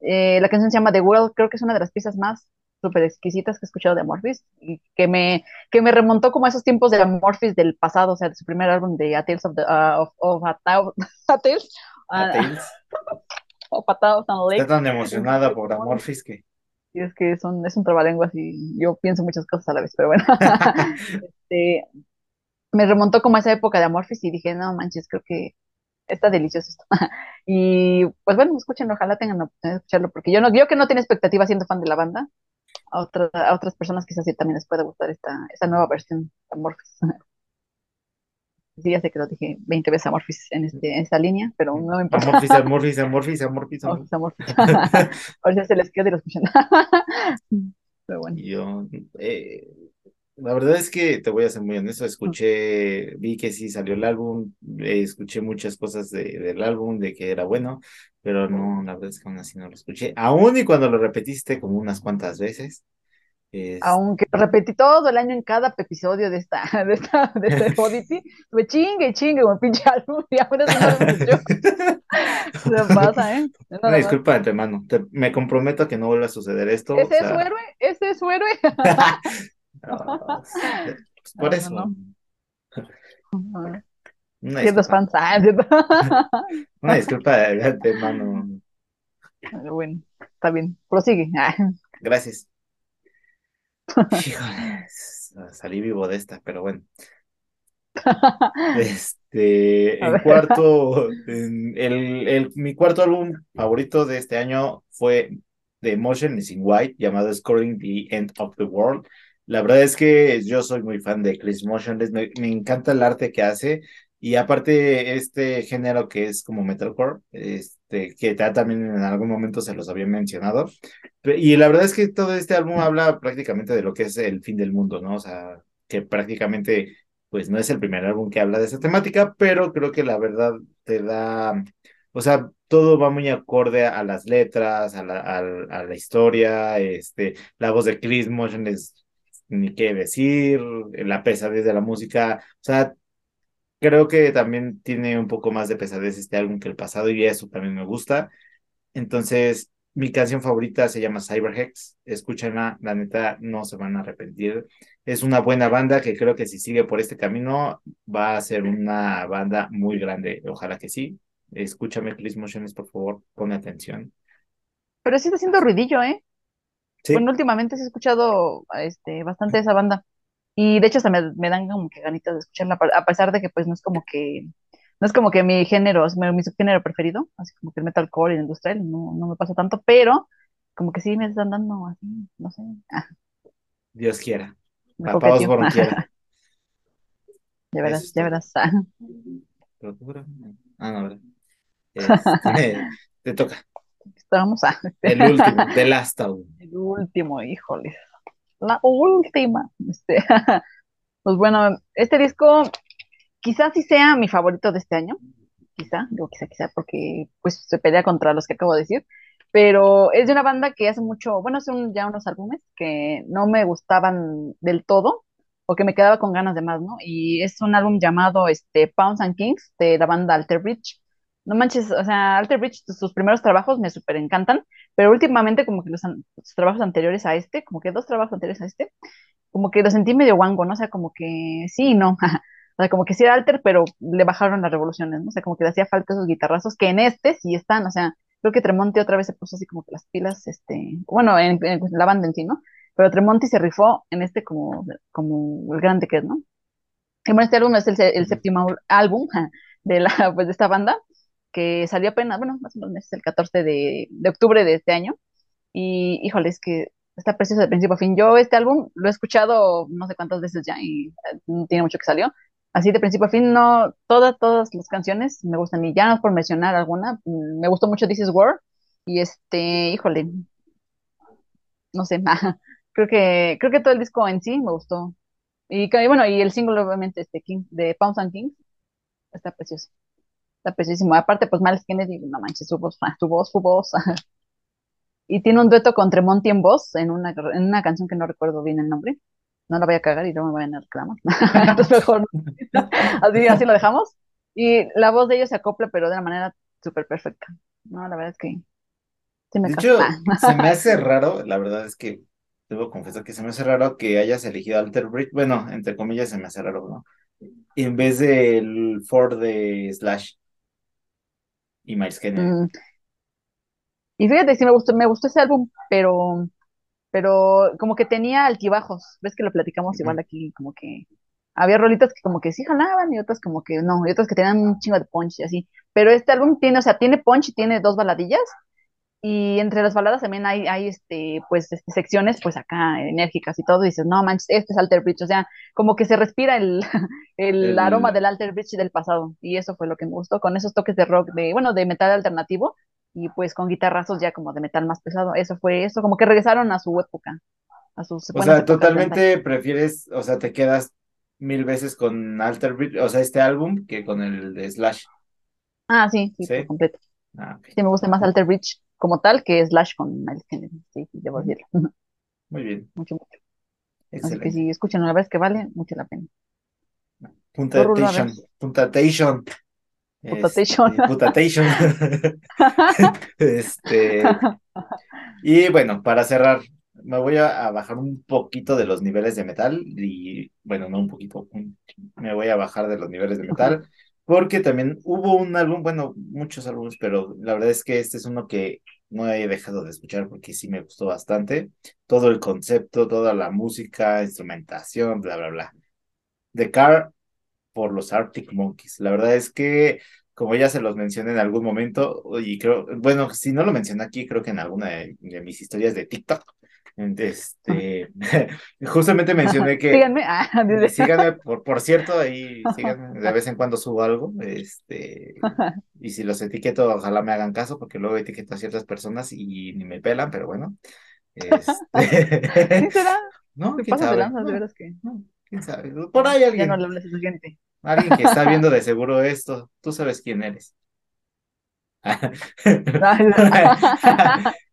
Eh, la canción se llama The World, creo que es una de las piezas más súper exquisitas que he escuchado de Amorphis y que me, que me remontó como a esos tiempos de Amorphis del pasado, o sea, de su primer álbum de A Tales of, the, uh, of, of a, a Tales. A Tales. o Patao Está tan emocionada por Amorphis que... Y es que son, es un trabalenguas y yo pienso muchas cosas a la vez, pero bueno. este, me remontó como a esa época de Amorphis y dije, no manches, creo que está delicioso esto. y pues bueno, escuchen, ojalá tengan la oportunidad de escucharlo, porque yo no, yo que no tiene expectativa siendo fan de la banda, a, a otras personas quizás sí también les pueda gustar esta, esta nueva versión de Amorphis. Sí, ya sé que lo dije 20 veces Amorphis en, este, en esta línea, pero no me importa. Amorphis, Amorphis, Amorphis, Amorphis. Amorphis, Amorphis. A ver si se les queda y lo escuchan. pero bueno. Yo, eh, la verdad es que te voy a ser muy honesto, escuché, vi que sí salió el álbum, eh, escuché muchas cosas de, del álbum, de que era bueno, pero no, la verdad es que aún así no lo escuché, aún y cuando lo repetiste como unas cuantas veces. Aunque repetí todo el año en cada episodio de esta, de esta, de este Odyssey, me chingue, chingue, un pinche álbum, y ahora no lo pasa, ¿eh? Una disculpa de antemano, me comprometo a que no vuelva a suceder esto. ¿Ese es su héroe? ¿Ese es su héroe? Pues, por eso. No, Una Ciertos fans. Una disculpa de mano. Bueno, está bien. Prosigue. Gracias. salí vivo de esta, pero bueno. Este, en cuarto, el, el, mi cuarto álbum favorito de este año fue de Motionless in White llamado Scoring the End of the World. La verdad es que yo soy muy fan de Chris Motionless, me, me encanta el arte que hace y aparte este género que es como metalcore, este, que también en algún momento se los había mencionado. Y la verdad es que todo este álbum habla prácticamente de lo que es el fin del mundo, ¿no? O sea, que prácticamente pues no es el primer álbum que habla de esa temática, pero creo que la verdad te da, o sea, todo va muy acorde a las letras, a la, a, la historia, este, la voz de Chris Motion es ni qué decir, la pesadez de la música, o sea, creo que también tiene un poco más de pesadez este álbum que el pasado y eso también me gusta. Entonces, mi canción favorita se llama Cyberhex. Escúchenla, la neta no se van a arrepentir. Es una buena banda que creo que si sigue por este camino va a ser una banda muy grande. Ojalá que sí. Escúchame, Please Motions, por favor, pon atención. Pero sí está haciendo ruidillo, ¿eh? ¿Sí? Bueno, últimamente se ha escuchado este, bastante esa banda. Y de hecho se me, me, dan como que ganitas de escucharla, a pesar de que pues no es como que no es como que mi género, es mi, subgénero preferido, así como que el metalcore y el industrial, no, no me pasa tanto, pero como que sí me están dando así, no sé. Ah. Dios quiera. Papá Osborne quiera. Ya verás, ya este, verás. Ah. Ah, no, ¿verdad? Este, te toca. Estamos a. El último, The Last. El último, híjole. La última. Este, pues bueno, este disco quizás sí sea mi favorito de este año, quizá, digo quizá, quizá, porque pues se pelea contra los que acabo de decir, pero es de una banda que hace mucho, bueno, son ya unos álbumes que no me gustaban del todo, o que me quedaba con ganas de más, ¿no? Y es un álbum llamado este, Pounds and Kings, de la banda Alter Bridge. No manches, o sea, Alter Bridge, sus primeros trabajos me súper encantan, pero últimamente como que los, los, trabajos anteriores a este, como que dos trabajos anteriores a este, como que lo sentí medio guango, ¿no? O sea, como que sí, no. O sea, como que sí era alter, pero le bajaron las revoluciones, ¿no? O sea, como que le hacía falta esos guitarrazos que en este sí están, o sea, creo que Tremonti otra vez se puso así como que las pilas, este, bueno, en, la banda en sí, ¿no? Pero Tremonti se rifó en este como, como el grande que es, ¿no? Y bueno, este álbum es el, el séptimo álbum de, la, pues, de esta banda, que salió apenas, bueno, más o menos el 14 de, de octubre de este año. Y híjole, es que está precioso de principio a fin. Yo este álbum lo he escuchado no sé cuántas veces ya y no tiene mucho que salió, así de principio a fin, no, todas, todas las canciones me gustan, y ya no por mencionar alguna, mm, me gustó mucho This Is War, y este, híjole, no sé, creo que, creo que todo el disco en sí me gustó, y, bueno, y el single obviamente este King, de Pounds and Kings, está precioso, está preciosísimo, aparte pues Miles Kennedy, no manches, su voz, su voz, su voz, y tiene un dueto con Tremonti en voz, en una, en una canción que no recuerdo bien el nombre, no la voy a cagar y no me vayan a reclamar. Entonces mejor así, así lo dejamos. Y la voz de ellos se acopla, pero de una manera súper perfecta. No, la verdad es que se me De hecho, se me hace raro, la verdad es que debo confesar que se me hace raro que hayas elegido Alter Bridge, bueno, entre comillas se me hace raro, ¿no? En vez del Ford de Slash y Miles Kennedy. Mm. Y fíjate, sí me gustó, me gustó ese álbum, pero pero como que tenía altibajos, ves que lo platicamos igual aquí, como que había rolitas que como que sí jalaban y otras como que no, y otras que tenían un chingo de punch y así, pero este álbum tiene, o sea, tiene punch y tiene dos baladillas, y entre las baladas también hay, hay este, pues, este, secciones, pues acá, enérgicas y todo, y dices, no manches, este es Alter Bridge, o sea, como que se respira el, el, aroma del Alter Bridge del pasado, y eso fue lo que me gustó, con esos toques de rock, de, bueno, de metal alternativo, y pues con guitarrazos ya como de metal más pesado. Eso fue eso, como que regresaron a su época. A sus o sea, totalmente prefieres, o sea, te quedas mil veces con Alter Bridge, o sea, este álbum que con el de Slash. Ah, sí, sí, ¿Sí? completo. Ah, sí, me gusta más Alter Bridge como tal que Slash con Miles Kennedy, sí, debo decirlo. Muy bien. Mucho, mucho. Excelente. Así que si escuchan una vez que vale, mucho la pena. Puntation. Puntation. Putatation. Este, este, y bueno, para cerrar, me voy a, bajar un poquito de los niveles de metal y bueno, no un poquito, me voy a bajar de los niveles de metal porque también hubo un álbum, bueno, muchos álbumes, pero la verdad es que este es uno que no he dejado de escuchar porque sí me gustó bastante. Todo el concepto, toda la música, instrumentación, bla, bla, bla. The Car por los Arctic Monkeys. La verdad es que como ya se los mencioné en algún momento, y creo, bueno, si no lo mencioné aquí, creo que en alguna de, mis historias de TikTok, este, justamente mencioné que... Síganme. Ah, síganme, por, por cierto, ahí síganme, de vez en cuando subo algo, este, y si los etiqueto, ojalá me hagan caso, porque luego etiqueto a ciertas personas y ni me pelan, pero bueno. Este... será? ¿No? ¿Qué pasa de lanzas, de veras que? ¿Quién sabe? Por ahí alguien. Ya no gente. Alguien que está viendo de seguro esto, tú sabes quién eres.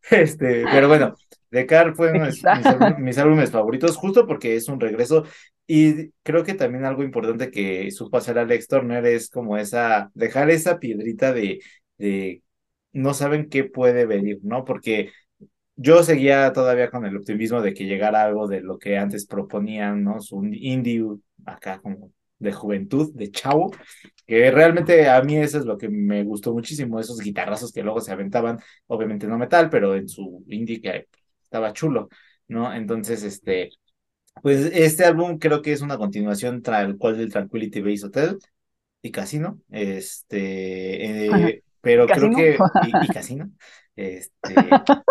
este, pero bueno, The Car fue uno de mis, álbumes favoritos, justo porque es un regreso. Y creo que también algo importante que supo hacer Alex Turner es como esa, dejar esa piedrita de, de no saben qué puede venir, ¿no? Porque yo seguía todavía con el optimismo de que llegara algo de lo que antes proponían, ¿no? Un indie acá como de juventud, de chavo, que realmente a mí eso es lo que me gustó muchísimo, esos guitarrazos que luego se aventaban, obviamente no metal, pero en su indie que estaba chulo, ¿no? Entonces, este, pues este álbum creo que es una continuación tal cual del Tranquility Base Hotel y Casino, este, eh, pero creo que, y, y Casino, este,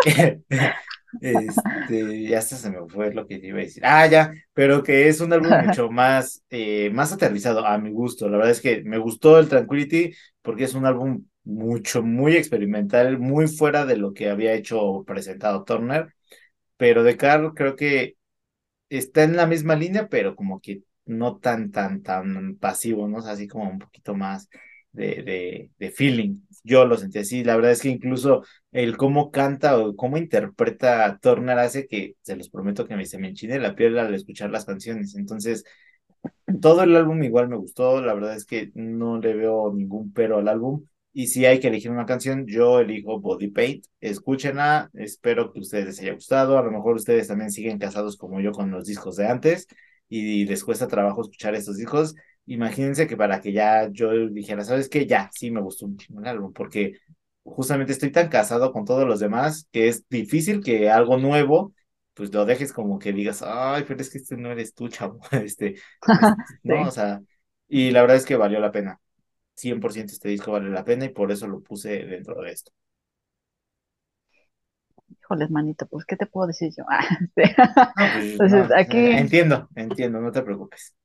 este, ya hasta se me fue lo que iba a decir. Ah, ya, pero que es un álbum mucho más, eh, más aterrizado a mi gusto. La verdad es que me gustó el Tranquility porque es un álbum mucho, muy experimental, muy fuera de lo que había hecho presentado Turner. Pero de Carl creo que está en la misma línea, pero como que no tan, tan, tan pasivo, ¿no? así como un poquito más de, de, de, feeling. Yo lo sentí así. La verdad es que incluso el cómo canta o cómo interpreta Turner hace que, se los prometo que me, se me enchine la piel al escuchar las canciones. Entonces, todo el álbum igual me gustó. La verdad es que no le veo ningún pero al álbum. Y si hay que elegir una canción, yo elijo Body Paint. Escúchenla. Espero que a ustedes les haya gustado. A lo mejor ustedes también siguen casados como yo con los discos de antes y les cuesta trabajo escuchar estos discos imagínense que para que ya yo dijera, ¿sabes qué? Ya, sí me gustó un chingo el álbum, porque justamente estoy tan casado con todos los demás que es difícil que algo nuevo, pues lo dejes como que digas, ay, pero es que este no eres tú, chavo, este, este no, o sea, y la verdad es que valió la pena. 100% este disco vale la pena y por eso lo puse dentro de esto. Híjoles, manito, pues, ¿qué te puedo decir yo? Ah, pues, Entonces, aquí... Entiendo, entiendo, no te preocupes.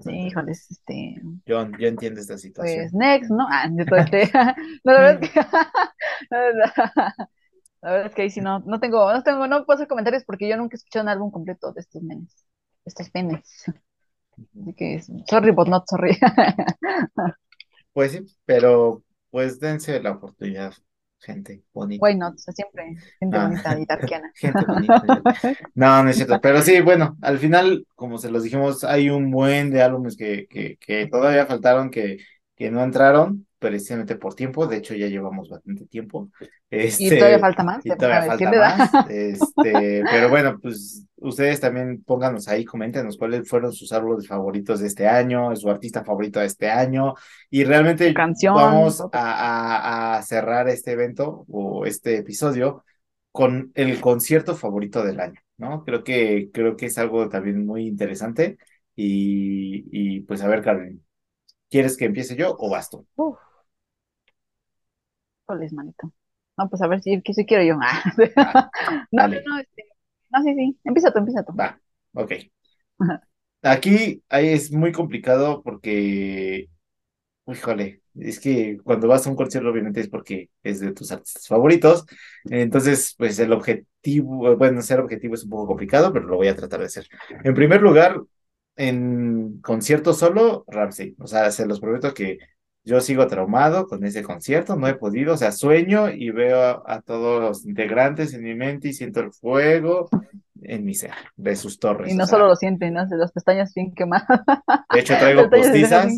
Sí, híjoles, este. Yo, yo entiendo esta situación. Pues next, ¿no? Ah, este, no, la verdad es que. la verdad es que ahí sí no, no tengo, no tengo, no puedo hacer comentarios porque yo nunca he escuchado un álbum completo de estos menes, estos penes. Así que, sorry, but not sorry. Pues sí, pero pues dense la oportunidad gente bonita. Not? siempre gente ah. bonita y tarquiana. gente bonita. no, no es cierto. Pero sí, bueno, al final, como se los dijimos, hay un buen de álbumes que, que, que todavía faltaron, que, que no entraron, precisamente por tiempo, de hecho ya llevamos bastante tiempo. Este, y todavía falta más. Y todavía falta más. Este, pero bueno, pues ustedes también pónganos ahí, coméntenos cuáles fueron sus álbumes favoritos de este año, su artista favorito de este año, y realmente vamos a, a, cerrar este evento o este episodio con el concierto favorito del año, ¿no? Creo que, creo que es algo también muy interesante. Y, y pues a ver, Carmen, ¿quieres que empiece yo o vas tú? Manito. No, pues a ver si, si quiero yo. Ah, no, no, este, no, sí, sí. Empieza tú, empieza tú. Va, ok. Aquí ahí es muy complicado porque, híjole, es que cuando vas a un concierto obviamente es porque es de tus artistas favoritos. Entonces, pues el objetivo, bueno, ser objetivo es un poco complicado, pero lo voy a tratar de hacer. En primer lugar, en concierto solo, Ramsey. O sea, se los prometo que yo sigo traumado con ese concierto, no he podido, o sea, sueño y veo a, todos los integrantes en mi mente y siento el fuego en mi ser, de sus torres. Y no solo lo sienten, ¿no? las pestañas bien quemadas. De hecho, traigo postizas,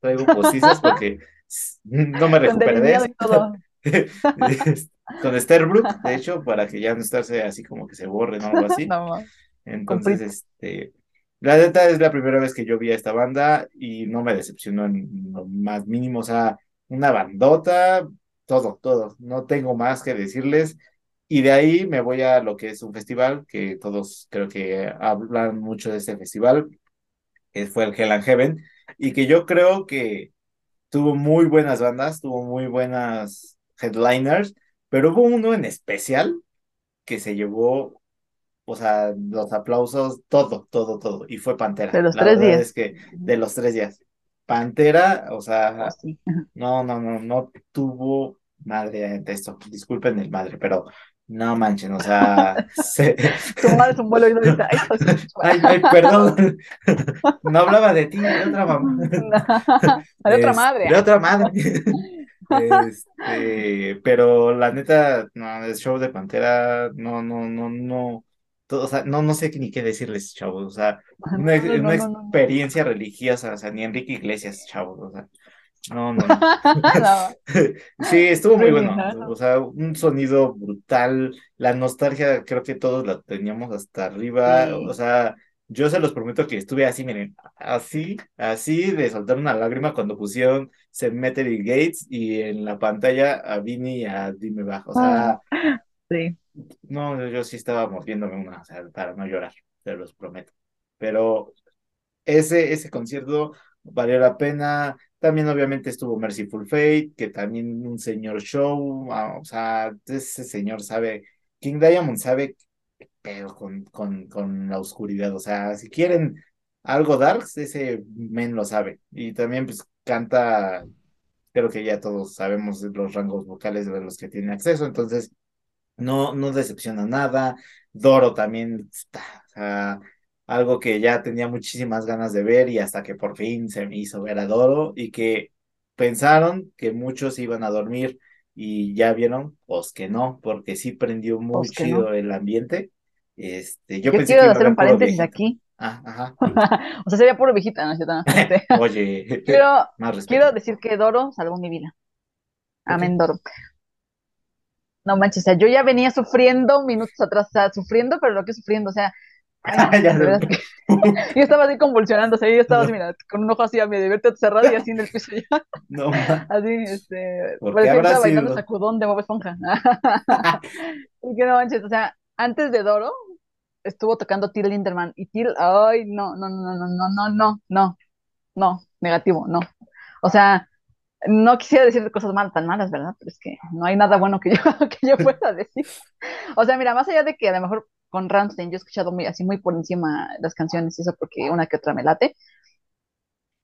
traigo postizas porque no me recuperé de eso. con Esther Brook, de hecho, para que ya no estarse así como que se borre, ¿no? Algo así. Entonces, este la neta es la primera vez que yo vi a esta banda y no me decepcionó en lo más mínimo, o sea, una bandota, todo, todo, no tengo más que decirles. Y de ahí me voy a lo que es un festival, que todos creo que hablan mucho de este festival, que fue el Hell and Heaven, y que yo creo que tuvo muy buenas bandas, tuvo muy buenas headliners, pero hubo uno en especial que se llevó, o sea, los aplausos, todo, todo, todo, y fue Pantera. De los La tres días. es que de los tres días. Pantera, o sea, sí. no, no, no, no tuvo madre de esto. Disculpen el madre, pero no manchen, o sea, se- Tu madre es un vuelo y de su- Ay, ay, perdón. No hablaba de ti, de otra mamá. De otra Es- madre. De otra madre. Este, pero la neta, no, el show de Pantera, no, no, no, no. Todo- o sea, no, no sé ni qué decirles, chavos. O sea, una, no, no, una no, no, no. experiencia religiosa, o sea, ni Enrique Iglesias, chavos. O sea, no, no, Sí, estuvo muy bueno. O sea, un sonido brutal. La nostalgia, creo que todos la teníamos hasta arriba. Sí. O sea, yo se los prometo que estuve así, miren, así, así de soltar una lágrima cuando pusieron Cemetery Gates y en la pantalla a Vini y a Dime Bajo. O sea, sí. No, yo- sí estaba mordiéndome una, o sea, para no llorar, te los prometo. Pero ese, ese concierto valió la pena. También obviamente estuvo Merciful Fate, que también un señor show, ah, o sea, ese señor sabe, King Diamond sabe pedo con, con, con la oscuridad, o sea, si quieren algo darks, ese men lo sabe. Y también pues canta, creo que ya todos sabemos los rangos vocales de los que tiene acceso, entonces no, no decepciona nada. Doro también está, o sea, algo que ya tenía muchísimas ganas de ver y hasta que por fin se me hizo ver a Doro y que pensaron que muchos iban a dormir y ya vieron, pues que no, porque sí prendió muy Pues chido no. el ambiente. Este, yo Yo pensé quiero que hacer un paréntesis aquí. Ah, ajá. O sea, sería puro viejita, ¿no? Este, Oye, quiero, quiero decir que Doro salvó mi vida. Amén, Doro. No manches, o sea, yo ya venía sufriendo minutos atrás, o sea, sufriendo, pero lo que sufriendo, o sea, ay, Ya yo estaba así sea, yo estaba así, mira, con un ojo así a medio abierto, cerrado y así en el piso ya, No, ma- así, este, ¿Por qué parecía que estaba bailando sacudón de Bob Esponja. Y que no manches, o sea, antes de Doro estuvo tocando Till Lindemann y Till, ay, no, no, no, no, no, no, no, no, no, negativo, no. O sea, no quisiera decir cosas mal, tan malas, ¿verdad? Pero es que no hay nada bueno que yo, que yo pueda decir. O sea, mira, más allá de que a lo mejor con Rammstein yo he escuchado muy, así muy por encima las canciones, eso porque una que otra me late.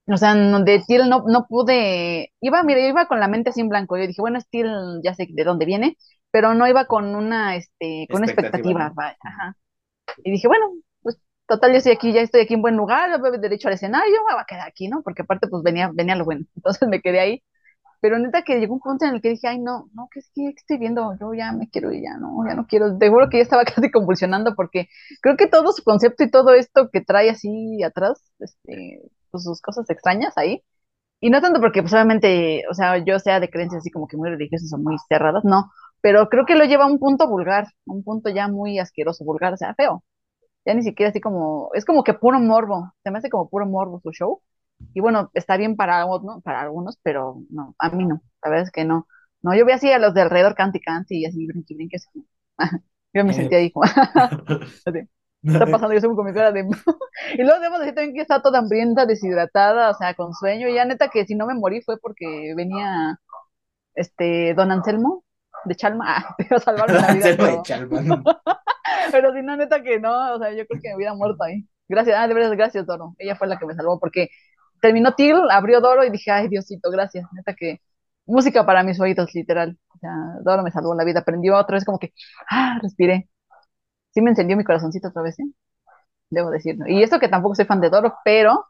O sea, de Till no, no pude, iba, mira, yo iba con la mente así en blanco. Yo dije, bueno, es Till, ya sé de dónde viene, pero no iba con una, este, con una Expectativa, expectativa, ¿no? vaya, ajá. Y dije, bueno, pues total, yo estoy aquí, ya estoy aquí en buen lugar, veo derecho al escenario, me va a quedar aquí, ¿no? Porque aparte, pues venía, venía lo bueno. Entonces me quedé ahí. Pero neta que llegó un punto en el que dije, ay, no, no, ¿qué, qué, estoy viendo? Yo ya me quiero ir, ya no, ya no quiero. Te juro que ya estaba casi convulsionando porque creo que todo su concepto y todo esto que trae así atrás, este, pues sus cosas extrañas ahí. Y no tanto porque, pues obviamente, o sea, yo sea de creencias así como que muy religiosas o muy cerradas, no. Pero creo que lo lleva a un punto vulgar, un punto ya muy asqueroso, vulgar, o sea, feo. Ya ni siquiera así como, es como que puro morbo, se me hace como puro morbo su show. Y bueno, está bien para, ¿no? para algunos, pero no, a mí no, la verdad es que no. No, yo vi así a los de alrededor canti canti y así brinqui brinqui, así. Yo me sentía ahí como, está pasando? Yo soy con mi cara de... y luego debo decir también que estaba toda hambrienta, deshidratada, o sea, con sueño. Y ya neta que si no me morí fue porque venía este Don Anselmo de Chalma ah, a salvarme la vida, Selma de pero, Chalman. pero si no, neta que no, o sea, yo creo que me hubiera muerto ahí. Gracias, ah, de verdad, gracias, Doro. Ella fue la que me salvó porque terminó Till, abrió Doro y dije, ay, Diosito, gracias. Neta que música para mis oídos, literal. O sea, Doro me salvó la vida. Aprendió otra vez como que, ah, respiré. Sí me encendió mi corazoncito otra vez, ¿eh? Debo decirlo. Y esto que tampoco soy fan de Doro, pero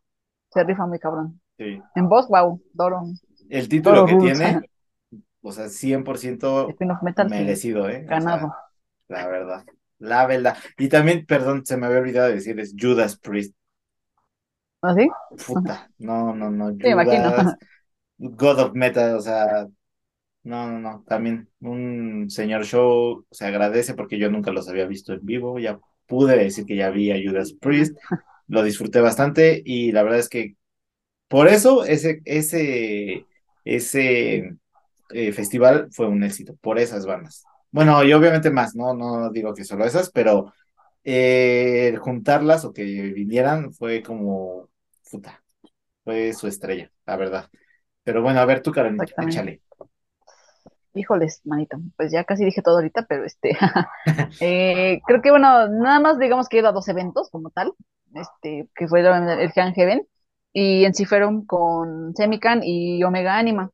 se rifa muy cabrón. Sí. En voz, wow, Doro. El título Doro que rules. tiene, o sea, 100% Queen of Metal, merecido, ¿eh? O sea, ganado. la verdad. La verdad. Y también, perdón, se me había olvidado decir, es Judas Priest. ¿Así? Puta. No, no, no. Me imagino. God of Metal, o sea, no, no, no. También un señor show se agradece porque yo nunca los había visto en vivo. Ya pude decir que ya vi a Judas Priest. Lo disfruté bastante y la verdad es que por eso ese, ese, ese eh, festival fue un éxito, por esas bandas. Bueno, y obviamente más, no, no digo que solo esas, pero eh, juntarlas o que vinieran fue como, puta, fue su estrella, la verdad. Pero bueno, a ver tú, Exactamente. échale. Híjoles, manito, pues ya casi dije todo ahorita, pero este, eh, creo que bueno, nada más digamos que he ido a dos eventos como tal, este, que fueron el Hand Heaven y en sí fueron con Semican y Omega Anima.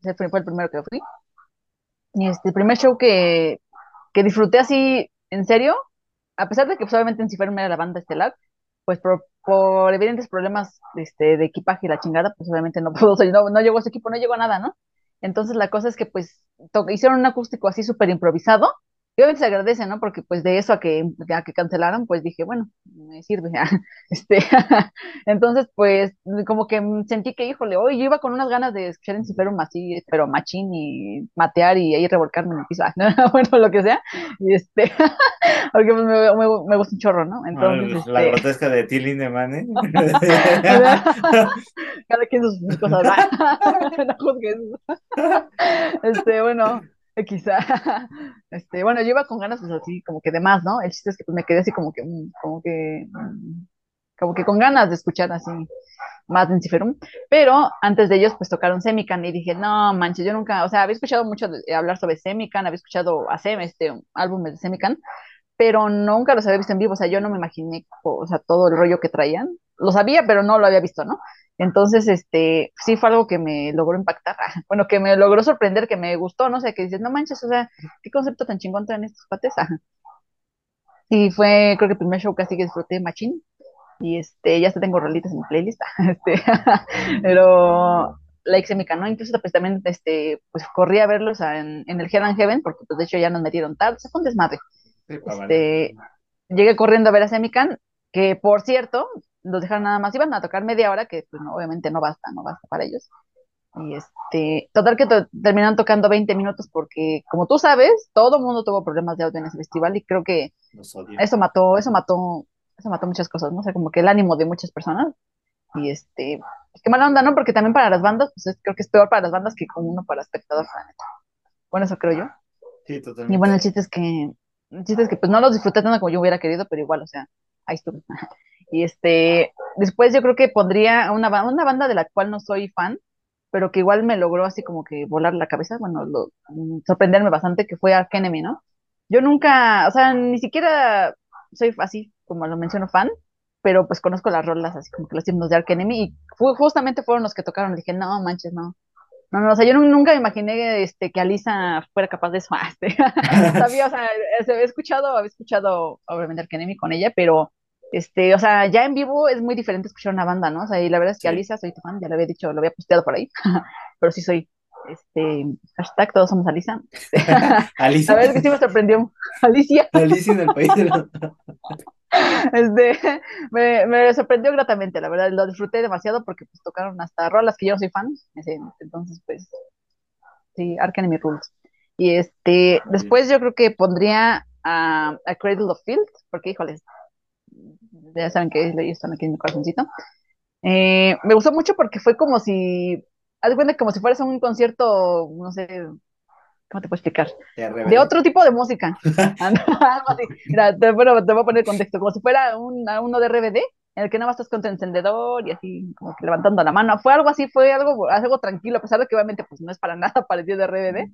Ese fue, fue el primero que fui. Y este, el primer show que, que disfruté así, en serio, a pesar de que obviamente en sí fueron era la banda estelar, pues por, evidentes problemas este, de equipaje y la chingada, pues obviamente no pudo, no, no llegó ese equipo, no llegó nada, ¿no? Entonces la cosa es que pues hicieron un acústico así súper improvisado, y obviamente se agradece, ¿no? Porque pues de eso a que, a que cancelaron, pues dije, bueno, me sirve, este, entonces pues como que sentí que, híjole, hoy yo iba con unas ganas de escuchar en Ciferum así, pero machín y matear y ahí revolcarme en el piso, ¿no? bueno, lo que sea, y este, porque pues, me, me, me gusta un chorro, ¿no? Entonces, La este, grotesca de Tilly de Mane. cada quien sus, cosas, no juzgues. Este, bueno, quizá, este, bueno, yo iba con ganas, pues así, como que de más, ¿no? El chiste es que pues, me quedé así como que, mm, como que, mm, como que con ganas de escuchar así más de Enciferum, pero antes de ellos pues tocaron Semican y dije, no manches, yo nunca, o sea, había escuchado mucho de, hablar sobre Semican, había escuchado Sem, este álbum de Semican, pero nunca los había visto en vivo, o sea, yo no me imaginé, o sea, todo el rollo que traían, lo sabía, pero no lo había visto, ¿no? Entonces, este, sí fue algo que me logró impactar, bueno, que me logró sorprender, que me gustó, no sé, que dices, no manches, o sea, qué concepto tan chingón traen estos pates, Y fue, creo que el primer show casi que disfruté machín, y este, ya hasta tengo rolitas en mi playlist, este, pero la Exemica, ¿no? Incluso pues también, este, pues corrí a verlos en, en el Hell and Heaven, porque pues de hecho ya nos metieron tarde, se fue un desmadre. Sí. Este, llegué corriendo a ver a Semican, que por cierto, los dejaron nada más, iban a tocar media hora, que pues no, obviamente no basta, no basta para ellos. Y este, total que to- terminaron tocando 20 minutos porque, como tú sabes, todo el mundo tuvo problemas de audio en ese festival y creo que eso mató, eso mató, eso mató muchas cosas, ¿no? O sea, como que el ánimo de muchas personas. Y este, pues, qué mala onda, ¿no? Porque también para las bandas, pues es- creo que es peor para las bandas que como uno para espectador. Bueno, eso creo yo. Sí, Y totalmente. bueno, el chiste es que, el chiste es que pues no los disfruté tanto como yo hubiera querido, pero igual, o sea, ahí estuve. Y este, después yo creo que pondría una, una banda de la cual no soy fan, pero que igual me logró así como que volar la cabeza, bueno, lo, mm, sorprenderme bastante, que fue Ark Enemy, ¿no? Yo nunca, o sea, ni siquiera soy así, como lo menciono, fan, pero pues conozco las rolas, así como que los himnos de Ark Enemy, y fu- justamente fueron los que tocaron, dije, no manches, no, no, no, o sea, yo nu- nunca imaginé este, que Alisa fuera capaz de eso. sabía, o sea, se había escuchado, había escuchado, obviamente, Arcanemi con ella, pero, este, o sea, ya en vivo es muy diferente escuchar una banda, ¿no? O sea, y la verdad es que Sí. Alisa, soy tu fan, ya lo había dicho, lo había posteado por ahí, pero sí soy, este, hashtag todos somos Alisa. La Alicia. verdad es que sí me sorprendió, Alicia, Alicia en el país de los... este, me, me sorprendió gratamente, la verdad, lo disfruté demasiado porque pues tocaron hasta rolas que yo no soy fan, entonces, pues, Sí, Enemy Rules. Y este, después yo creo que pondría a, a Cradle of Field, porque híjoles, ya saben que ellos están aquí en mi corazoncito. Eh, me gustó mucho porque fue como si, haz cuenta como si fueras a un concierto, no sé, ¿cómo te puedo explicar? de otro tipo de música. Mira, te, bueno, te voy a poner contexto, como si fuera un, uno de RBD, en el que nada más estás con tu encendedor y así, como que levantando la mano. Fue algo así, fue algo, algo tranquilo, a pesar de que obviamente pues no es para nada parecido de RBD.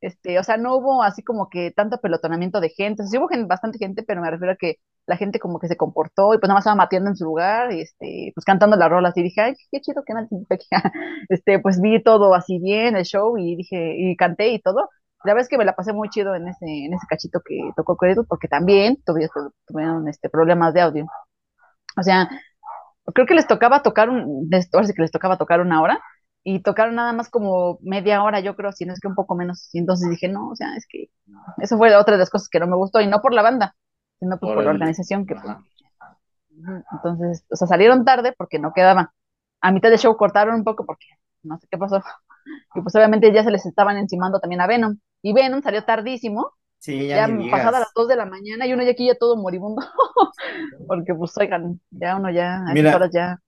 Este, o sea, no hubo así como que tanto pelotonamiento de gente, sí hubo gente, bastante gente, pero me refiero a que la gente como que se comportó y pues nada más estaba mateando en su lugar y este, pues cantando las rolas y dije, ay, qué chido que nadie se me pegue". Este, pues vi todo así bien, el show y dije, y canté y todo. La verdad es que me la pasé muy chido en ese, en ese cachito que tocó Credo, porque también tuvieron, este, problemas de audio. O sea, creo que les tocaba tocar un, ahora que les tocaba tocar una hora y tocaron nada más como media hora, yo creo, si no es que un poco menos. Y entonces dije, no, o sea, es que eso fue otra de las cosas que no me gustó, y no por la banda, sino pues Por por la organización que pues, entonces, o sea, salieron tarde porque no quedaba. A mitad del show cortaron un poco porque no sé qué pasó. Y pues obviamente ya se les estaban encimando también a Venom. Y Venom salió tardísimo, Sí, ya ya ni pasada las digas. 2 de la mañana, y uno ya aquí ya todo moribundo, porque pues oigan, ya uno ya a esas Mira, horas ya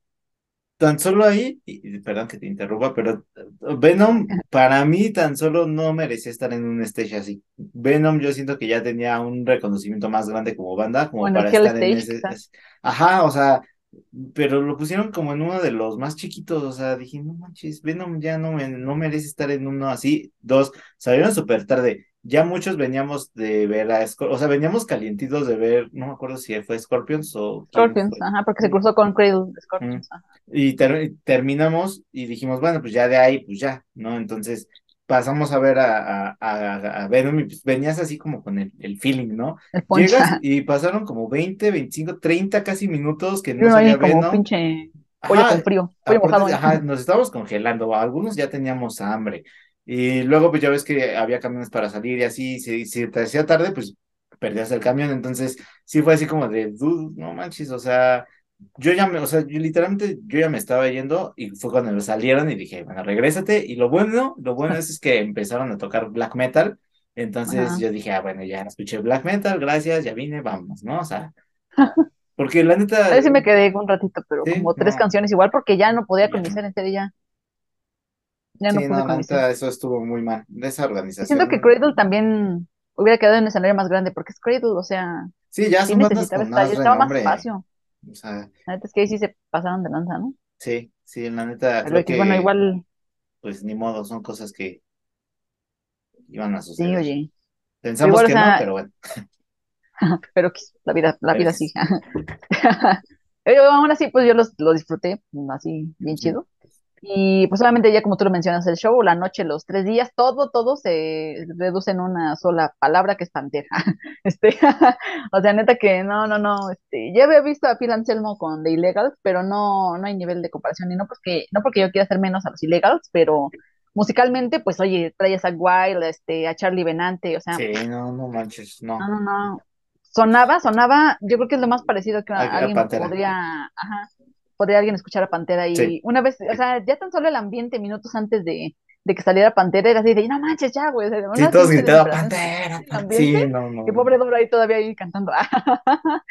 tan solo ahí, y, perdón que te interrumpa, pero eh, Venom para mí tan solo no merecía estar en un stage así. Venom yo siento que ya tenía un reconocimiento más grande como banda, como Bueno, para estar en ese... quizá. es- Ajá, o sea, pero lo pusieron como en uno de los más chiquitos, o sea, dije, no manches, Venom ya no, me, no merece estar en uno así. Dos, salieron súper tarde. Ya muchos veníamos de ver a Scorpions, o sea, veníamos calientitos de ver, no me acuerdo si fue Scorpions o Scorpions, ajá, porque se cruzó con Cradle. Scorpions, ajá. Y ter- terminamos y dijimos, bueno, pues ya de ahí, pues ya, ¿no? Entonces pasamos a ver a, a, a, a Venom y pues venías así como con el, el feeling, ¿no? El Llegas y pasaron como 20, 25, 30 casi minutos que no uno ahí salía como Venom. pinche pollo Ajá, con frío, pollo mojado. ajá, nos estábamos congelando, algunos ya teníamos hambre. Y luego, pues ya ves que había camiones para salir y así, si, si te hacía tarde, pues perdías el camión. Entonces, sí fue así como de, dude, no manches, o sea, yo ya me, o sea, yo literalmente, yo ya me estaba yendo y fue cuando salieron y dije, bueno, regrésate. Y lo bueno, lo bueno es, es que empezaron a tocar black metal. Entonces Ajá. yo dije, ah, bueno, ya escuché black metal, gracias, ya vine, vamos, ¿no? O sea, porque la neta, A sí me quedé un ratito, pero sí, como tres no. canciones igual, porque ya no podía con mi ser, serio, ya, ya no Sí, pude no, con neta, eso estuvo muy mal. De esa Y siento que organización. Cradle también hubiera quedado en un escenario más grande, porque es Cradle, o sea, Sí, ya sí son bandas con más necesitaba más espacio. O sea, La neta es que ahí sí se pasaron de lanza, ¿no? sí, sí, la neta, Pero creo X, bueno, que, igual, pues ni modo, son cosas que iban a sí, suceder. oye. Pero Pensamos igual, o que no, pero bueno, pero la vida, la vida sí. Pero aún así, pues yo los, lo disfruté, así, bien chido. Y pues obviamente ya como tú lo mencionas, el show, la noche, los tres días, todo, todo se reduce en una sola palabra que es pantera. Este, o sea, neta que no, no, no, este, ya había visto a Phil Anselmo con The Illegals, pero no, no hay nivel de comparación, y no porque, no porque yo quiera hacer menos a los Illegals, pero musicalmente, pues oye, trae a Wylde, este, a Charlie Benante, o sea, Sí, no, no manches, no, no. no, no. Sonaba, sonaba, yo creo que es lo más parecido que a alguien Pantera, podría, ajá, podría alguien escuchar a Pantera. sí. Y una vez, o sea, ya tan solo el ambiente minutos antes de, de que saliera Pantera era así de, no manches ya, güey, o sea, Sí, todos gritaban. Pantera, El Pan-". ambiente, Sí, no, no, que pobre Dora ahí todavía ahí cantando.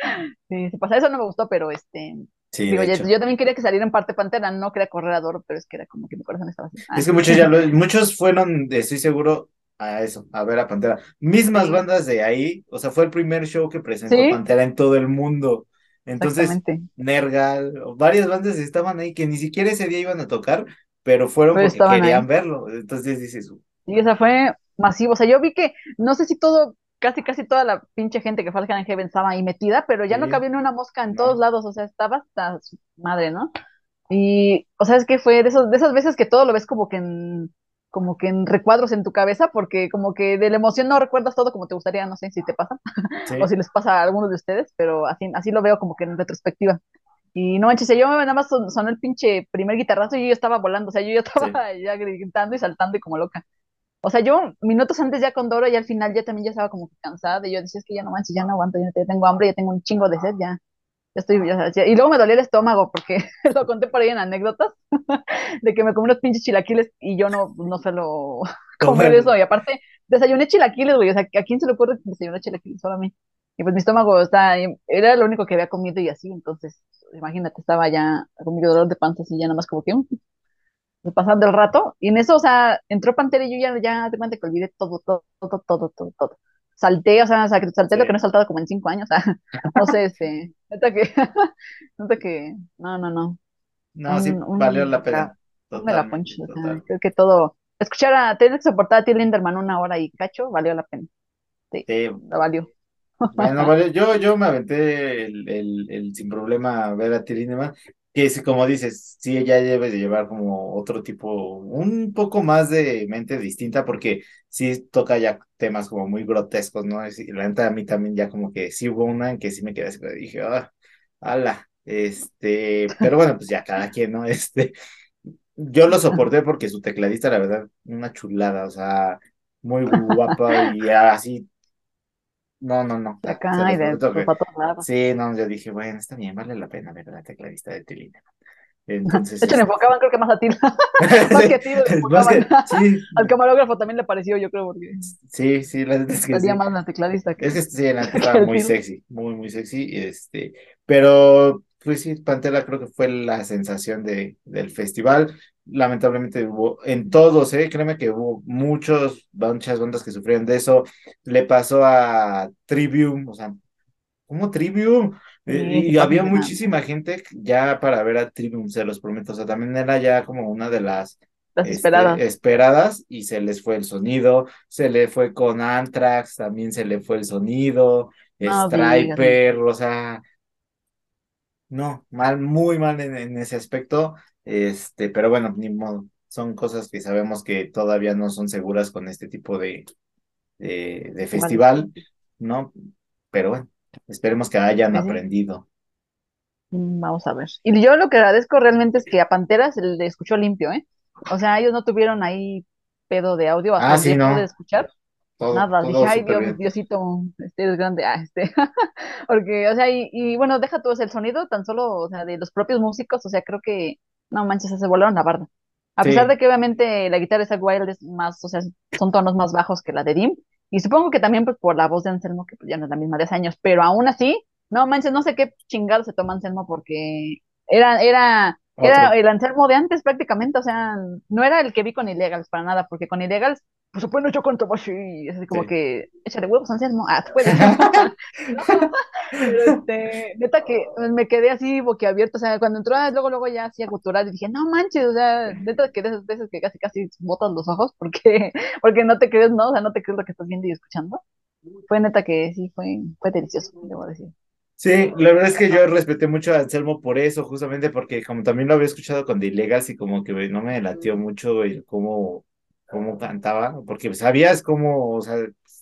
Sí, se pasa, eso no me gustó, pero este, Sí, digo, ya- yo también quería que saliera en parte Pantera, no quería correr a Doro, pero es que era como que mi corazón estaba así. Es Ah, que muchos ya lo, muchos fueron, estoy seguro, a eso, a ver a Pantera. Mismas sí, bandas de ahí, o sea, fue el primer show que presentó sí, Pantera en todo el mundo. Entonces. Nergal, varias bandas estaban ahí que ni siquiera ese día iban a tocar, pero fueron Pero porque ahí. querían verlo. Entonces dices, Y esa fue masivo. O sea, yo vi que, no sé si todo, casi casi toda la pinche gente que fue al Hell Heaven estaba ahí metida, pero ya no cabía ni una mosca en todos lados. O sea, estaba hasta su madre, ¿no? Y, o sea, es que fue de esos, de esas veces que todo lo ves como que en, como que en recuadros en tu cabeza, porque como que de la emoción no recuerdas todo como te gustaría, no sé si te pasa, o si les pasa a algunos de ustedes, pero así, así lo veo como que en retrospectiva. Y no manches, yo nada más son- sonó el pinche primer guitarrazo y yo estaba volando, o sea, yo ya estaba sí. ya gritando y saltando y como loca. O sea, yo minutos antes ya con Doro y al final ya también ya estaba como que cansada y yo decía, es que ya no manches, ya no aguanto, ya te- tengo hambre, ya tengo un chingo de sed, ya, ya estoy, y luego me dolía el estómago porque lo conté por ahí en anécdotas de que me comí unos pinches chilaquiles y yo no, no suelo Como comer eso y aparte desayuné chilaquiles, güey, o sea, ¿a quién se le ocurre desayunar chilaquiles? Solo a mí. Y pues mi estómago está, era lo único que había comido y así, entonces, imagínate, estaba ya con mi dolor de panza así, ya nada más como que, mm, pasando el rato, y en eso, o sea, entró Pantera y yo ya, ya te cuenta que olvidé todo, todo, todo, todo, todo, todo. Salté, o sea, salté lo que no he saltado como en cinco años, o sea, no sé, este, neta que, neta que, no, no, no, No, un, sí, valió la pena. mega Totalmente, punch, o sea, total. creo que todo, escuchar a, tener que soportar a Till Linderman una hora y cacho, valió la pena, sí, Sí, la valió. Bueno, vale, yo, yo me aventé el, el, el sin problema ver a Lindemann, que es como dices, sí, ella debe de llevar como otro tipo, un poco más de mente distinta, porque sí toca ya temas como muy grotescos, ¿no? Y la neta a mí también ya como que sí hubo una en que sí me quedé así, como dije, ah, ala, este, pero bueno, pues ya cada quien, ¿no? Este, yo lo soporté porque su tecladista, la verdad, una chulada, o sea, muy guapa y así no, no, no. De acá y los de pues, que. para todos lados. Sí, no, yo dije, bueno, está bien, vale la pena ver a la tecladista de Tilina. De Entonces, hecho, le este. enfocaban creo que más a ti, más que a ti que, sí, Al camarógrafo también le pareció, yo creo, porque sí, sí, la es que sí. más la tecladista Es que, que sí, la que estaba muy sexy, muy, muy sexy. Este, pero, pues sí, Pantera creo que fue la sensación de, del festival. Lamentablemente hubo en todos, ¿eh? Créeme que hubo muchos, muchas bandas que sufrieron de eso. Le pasó a Trivium, o sea, ¿cómo Trivium? Eh, Y, había muchísima gente ya para ver a Trivium, se los prometo. O sea, también era ya como una de las este, esperadas. esperadas y se les fue el sonido. Se le fue con Anthrax, también se le fue el sonido. No no. Striper, o sea, no, mal, muy mal en, en ese aspecto. Este, pero bueno, ni modo. Son cosas que sabemos que todavía no son seguras con este tipo de, de, de Vale. festival, ¿no? Pero bueno, esperemos que hayan aprendido. mm, vamos a ver. Y yo lo que agradezco realmente es que a Pantera se le escuchó limpio, ¿eh? O sea, ellos no tuvieron ahí pedo de audio hasta Ah, sí, no, escuchar. Todo, Nada, dije, ay Dios. Diosito, este es grande, ah, este, porque, o sea, y, y bueno, deja tú, el sonido tan solo, o sea, de los propios músicos, o sea, creo que, no manches, se volaron la barda. A pesar de que obviamente la guitarra de Zakk Wylde es más, o sea, son tonos más bajos que la de Dim, y supongo que también pues, por la voz de Anselmo, que pues, ya no es la misma de hace años, pero aún así, no manches, no sé qué chingado se toma Anselmo porque era, era, era el Anselmo de antes prácticamente, o sea, no era el que vi con Illegals para nada, porque con Illegals por supuesto yo canto así, y es así como Sí. que, échale huevos, Anselmo, ah, tú puedes. Pero este, neta que me quedé así boquiabierto, o sea, cuando entró, luego, luego ya hacía gutural y dije, no manches, o sea, neta que de esas veces que casi, casi botas los ojos porque, porque no te crees, ¿no? O sea, no te crees lo que estás viendo y escuchando. Fue neta que sí, fue, fue delicioso, debo decir. Sí, la verdad es que yo respeté mucho a Anselmo por eso, justamente porque como también lo había escuchado con The Illegals y como que no me latió mucho el cómo, cómo cantaba, porque sabías cómo, o sea,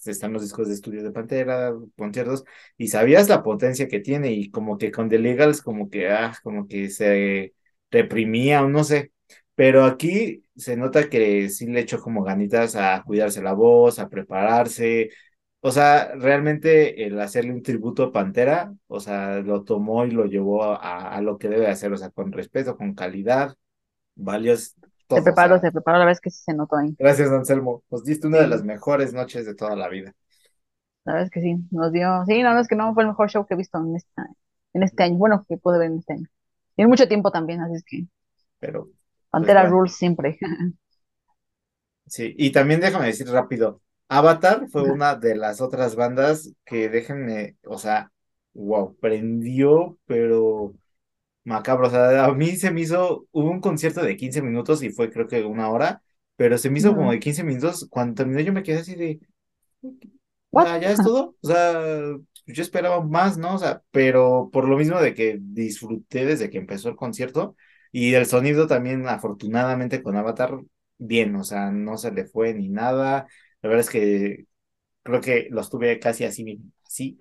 están los discos de estudio de Pantera, conciertos, y sabías la potencia que tiene, y como que con The Illegals como que, ah, como que se reprimía o no sé, pero aquí se nota que sí le echó como ganitas a cuidarse la voz, a prepararse. O sea, realmente el hacerle un tributo a Pantera, o sea, lo tomó y lo llevó a, a lo que debe hacer, o sea, con respeto, con calidad, valios, Se o preparó, sea, se preparó, la vez que sí se notó ahí. gracias, Anselmo, nos diste una de las mejores noches de toda la vida, la verdad es que sí, nos dio, sí, no, no es que no fue el mejor show que he visto en esta, en este año, bueno, que pude ver en este año. Y en mucho tiempo también, así es que pero, pues Pantera bueno, Rules siempre. sí, y también déjame decir rápido, Avatar fue una de las otras bandas que déjenme, o sea, wow, prendió, pero Macabro, o sea, a mí se me hizo, hubo un concierto de 15 minutos y fue creo que una hora, pero se me hizo como de 15 minutos, cuando terminó yo me quedé así de, sea, ya es todo, o sea, yo esperaba más, ¿no? O sea, pero por lo mismo de que disfruté desde que empezó el concierto y el sonido también, afortunadamente con Avatar, bien, o sea, no se le fue ni nada, la verdad es que creo que los tuve casi así, así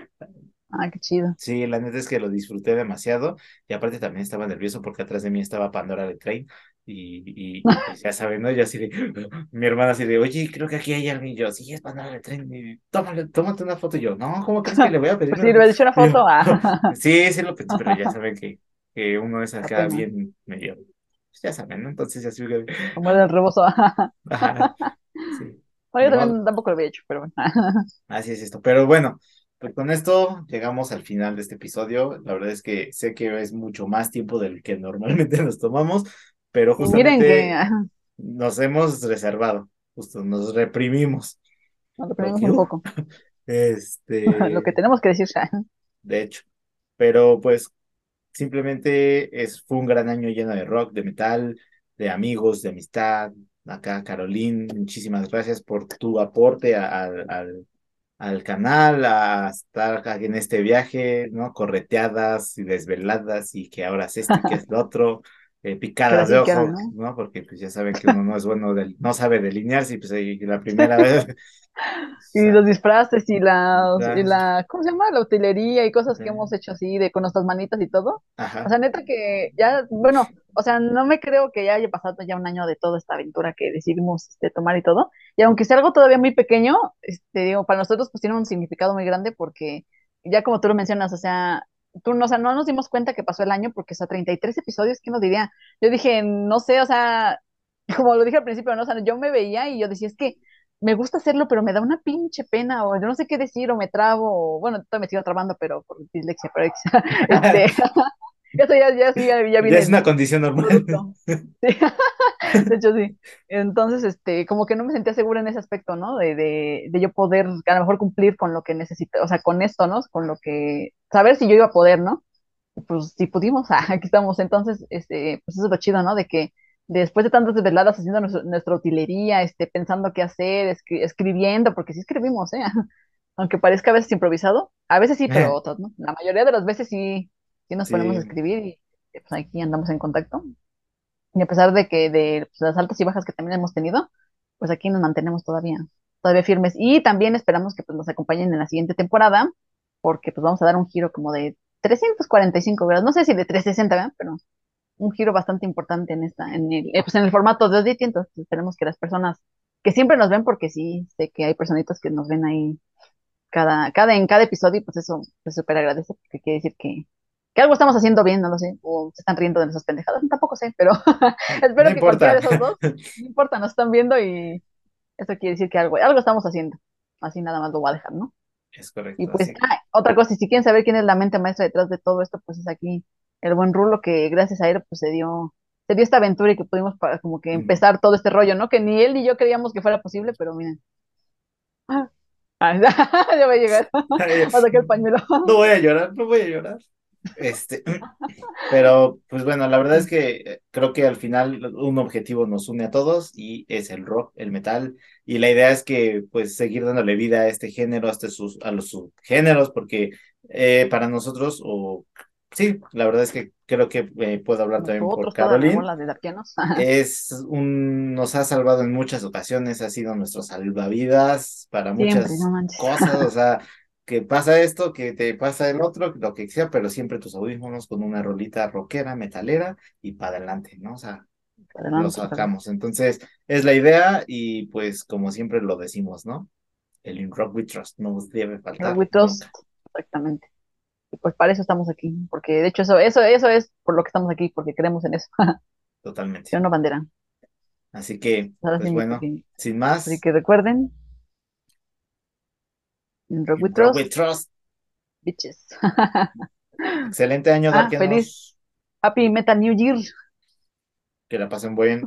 Ah, qué chido. Sí, la neta es que lo disfruté demasiado y aparte también estaba nervioso porque atrás de mí estaba Pandora de Train y, y, y pues ya saben, ¿no? Yo así de, mi hermana así de, oye, creo que aquí hay alguien y yo, sí, es Pandora de Train y tómale, tómate una foto y yo, no, ¿cómo crees que le voy a pedir Pues una sí, le he hecho una foto. Ah, sí, sí lo pensé, pero ya saben que, que uno es da acá pena. bien medio, pues ya saben, ¿no? Entonces así que, Como el rebozo. ajá, sí, Bueno, yo modo. también tampoco lo había hecho, pero bueno. Así es esto. Pero bueno, pues con esto llegamos al final de este episodio. La verdad es que sé que es mucho más tiempo del que normalmente nos tomamos, pero que justamente nos hemos reservado, justo nos reprimimos, nos porque, un poco. Lo que este, tenemos que decir. de hecho, pero pues simplemente es, fue un gran año lleno de rock, de metal, de amigos, de amistad. Acá, Caroline, muchísimas gracias por tu aporte al, al al canal, a estar en este viaje, ¿no? Correteadas y desveladas y que ahora es esto y que es lo otro, eh, picadas de ojo, no. ¿no? Porque pues ya saben que uno no es bueno, del, no sabe delinearse y pues la primera vez, Y los disfraces y la, y la, ¿cómo se llama? La utilería y cosas que hemos hecho así de con nuestras manitas y todo. O sea, neta que ya, bueno, o sea, no me creo que ya haya pasado ya un año de toda esta aventura que decidimos este, tomar y todo. Y aunque sea algo todavía muy pequeño, este, digo, para nosotros pues tiene un significado muy grande porque ya como tú lo mencionas, o sea, tú no, o sea, no nos dimos cuenta que pasó el año porque, o sea, 33 episodios, ¿quién nos diría? Yo dije, no sé, o sea, como lo dije al principio, ¿no? O sea, yo me veía y yo decía, es que me gusta hacerlo, pero me da una pinche pena, o yo no sé qué decir, o me trabo, o bueno, todavía me sigo trabando, pero por dislexia, pero este, eso ya, ya ya, es una condición normal. Sí, de hecho sí. Entonces, este, como que no me sentía segura en ese aspecto, ¿no? De, de, de yo poder a lo mejor cumplir con lo que necesito, o sea, con esto, ¿no? Con lo que, saber si yo iba a poder, ¿no? pues sí pudimos, ah, aquí estamos. Entonces, este, pues eso es lo chido, ¿no? De que después de tantas desveladas haciendo nuestro- nuestra utilería, este, pensando qué hacer, escri- escribiendo, porque sí escribimos, ¿eh? Aunque parezca a veces improvisado, a veces sí, pero otras, ¿no? La mayoría de las veces sí, sí nos ponemos a escribir y eh, pues aquí andamos en contacto. Y a pesar de que de pues, las altas y bajas que también hemos tenido, pues aquí nos mantenemos todavía, todavía firmes. Y también esperamos que pues, nos acompañen en la siguiente temporada, porque pues vamos a dar un giro como de 345 grados, no sé si de 360, ¿verdad? Pero un giro bastante importante en esta, en el, eh, pues en el formato de audiencia, entonces esperemos que las personas que siempre nos ven, porque sí, sé que hay personitas que nos ven ahí cada, cada, en cada episodio, y pues eso se súper agradece, porque quiere decir que, que algo estamos haciendo bien, no lo sé, o se están riendo de nuestras pendejadas, tampoco sé, pero no espero que cualquiera de esos dos, no importa, nos están viendo y eso quiere decir que algo, algo estamos haciendo, así nada más lo voy a dejar, ¿no? Es Y correcto, pues, así. ah, otra cosa, y si quieren saber quién es la mente maestra detrás de todo esto, pues es aquí el buen Rulo, que gracias a él, pues se dio, se dio esta aventura y que pudimos para como que Mm. empezar todo este rollo, ¿no? Que ni él ni yo creíamos que fuera posible, pero miren. Ah, ya va a llegar. Va a sacar el pañuelo. No voy a llorar, no voy a llorar. Este, pero pues bueno, la verdad es que eh, creo que al final un objetivo nos une a todos y es el rock, el metal, y la idea es que pues seguir dándole vida a este género, hasta sus, a los subgéneros, porque eh, para nosotros, o sí, la verdad es que creo que eh, puedo hablar también por darquianos. es un, nos ha salvado en muchas ocasiones, ha sido nuestro salvavidas para Siempre, muchas no cosas, o sea, que pasa esto, que te pasa el otro, lo que sea, pero siempre tus audífonos con una rolita rockera, metalera y para adelante, ¿no? O sea, lo Adelante, ojalá. sacamos. Entonces, es la idea y pues como siempre lo decimos, ¿no? El In Rock We Trust no nos debe faltar Roguitos, nunca, exactamente. Y pues para eso estamos aquí, porque de hecho eso, eso, eso es por lo que estamos aquí, porque creemos en eso. totalmente. Yo no bandera. Así que, Ahora pues bueno, sin Así más, que recuerden, en Rock We Trust. bitches. Excelente año, Ah, feliz. Happy Meta New Year. Que la pasen buen,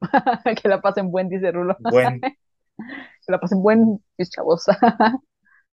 que la pasen buen, dice Rulo. buen. que la pasen buen, mis chavos.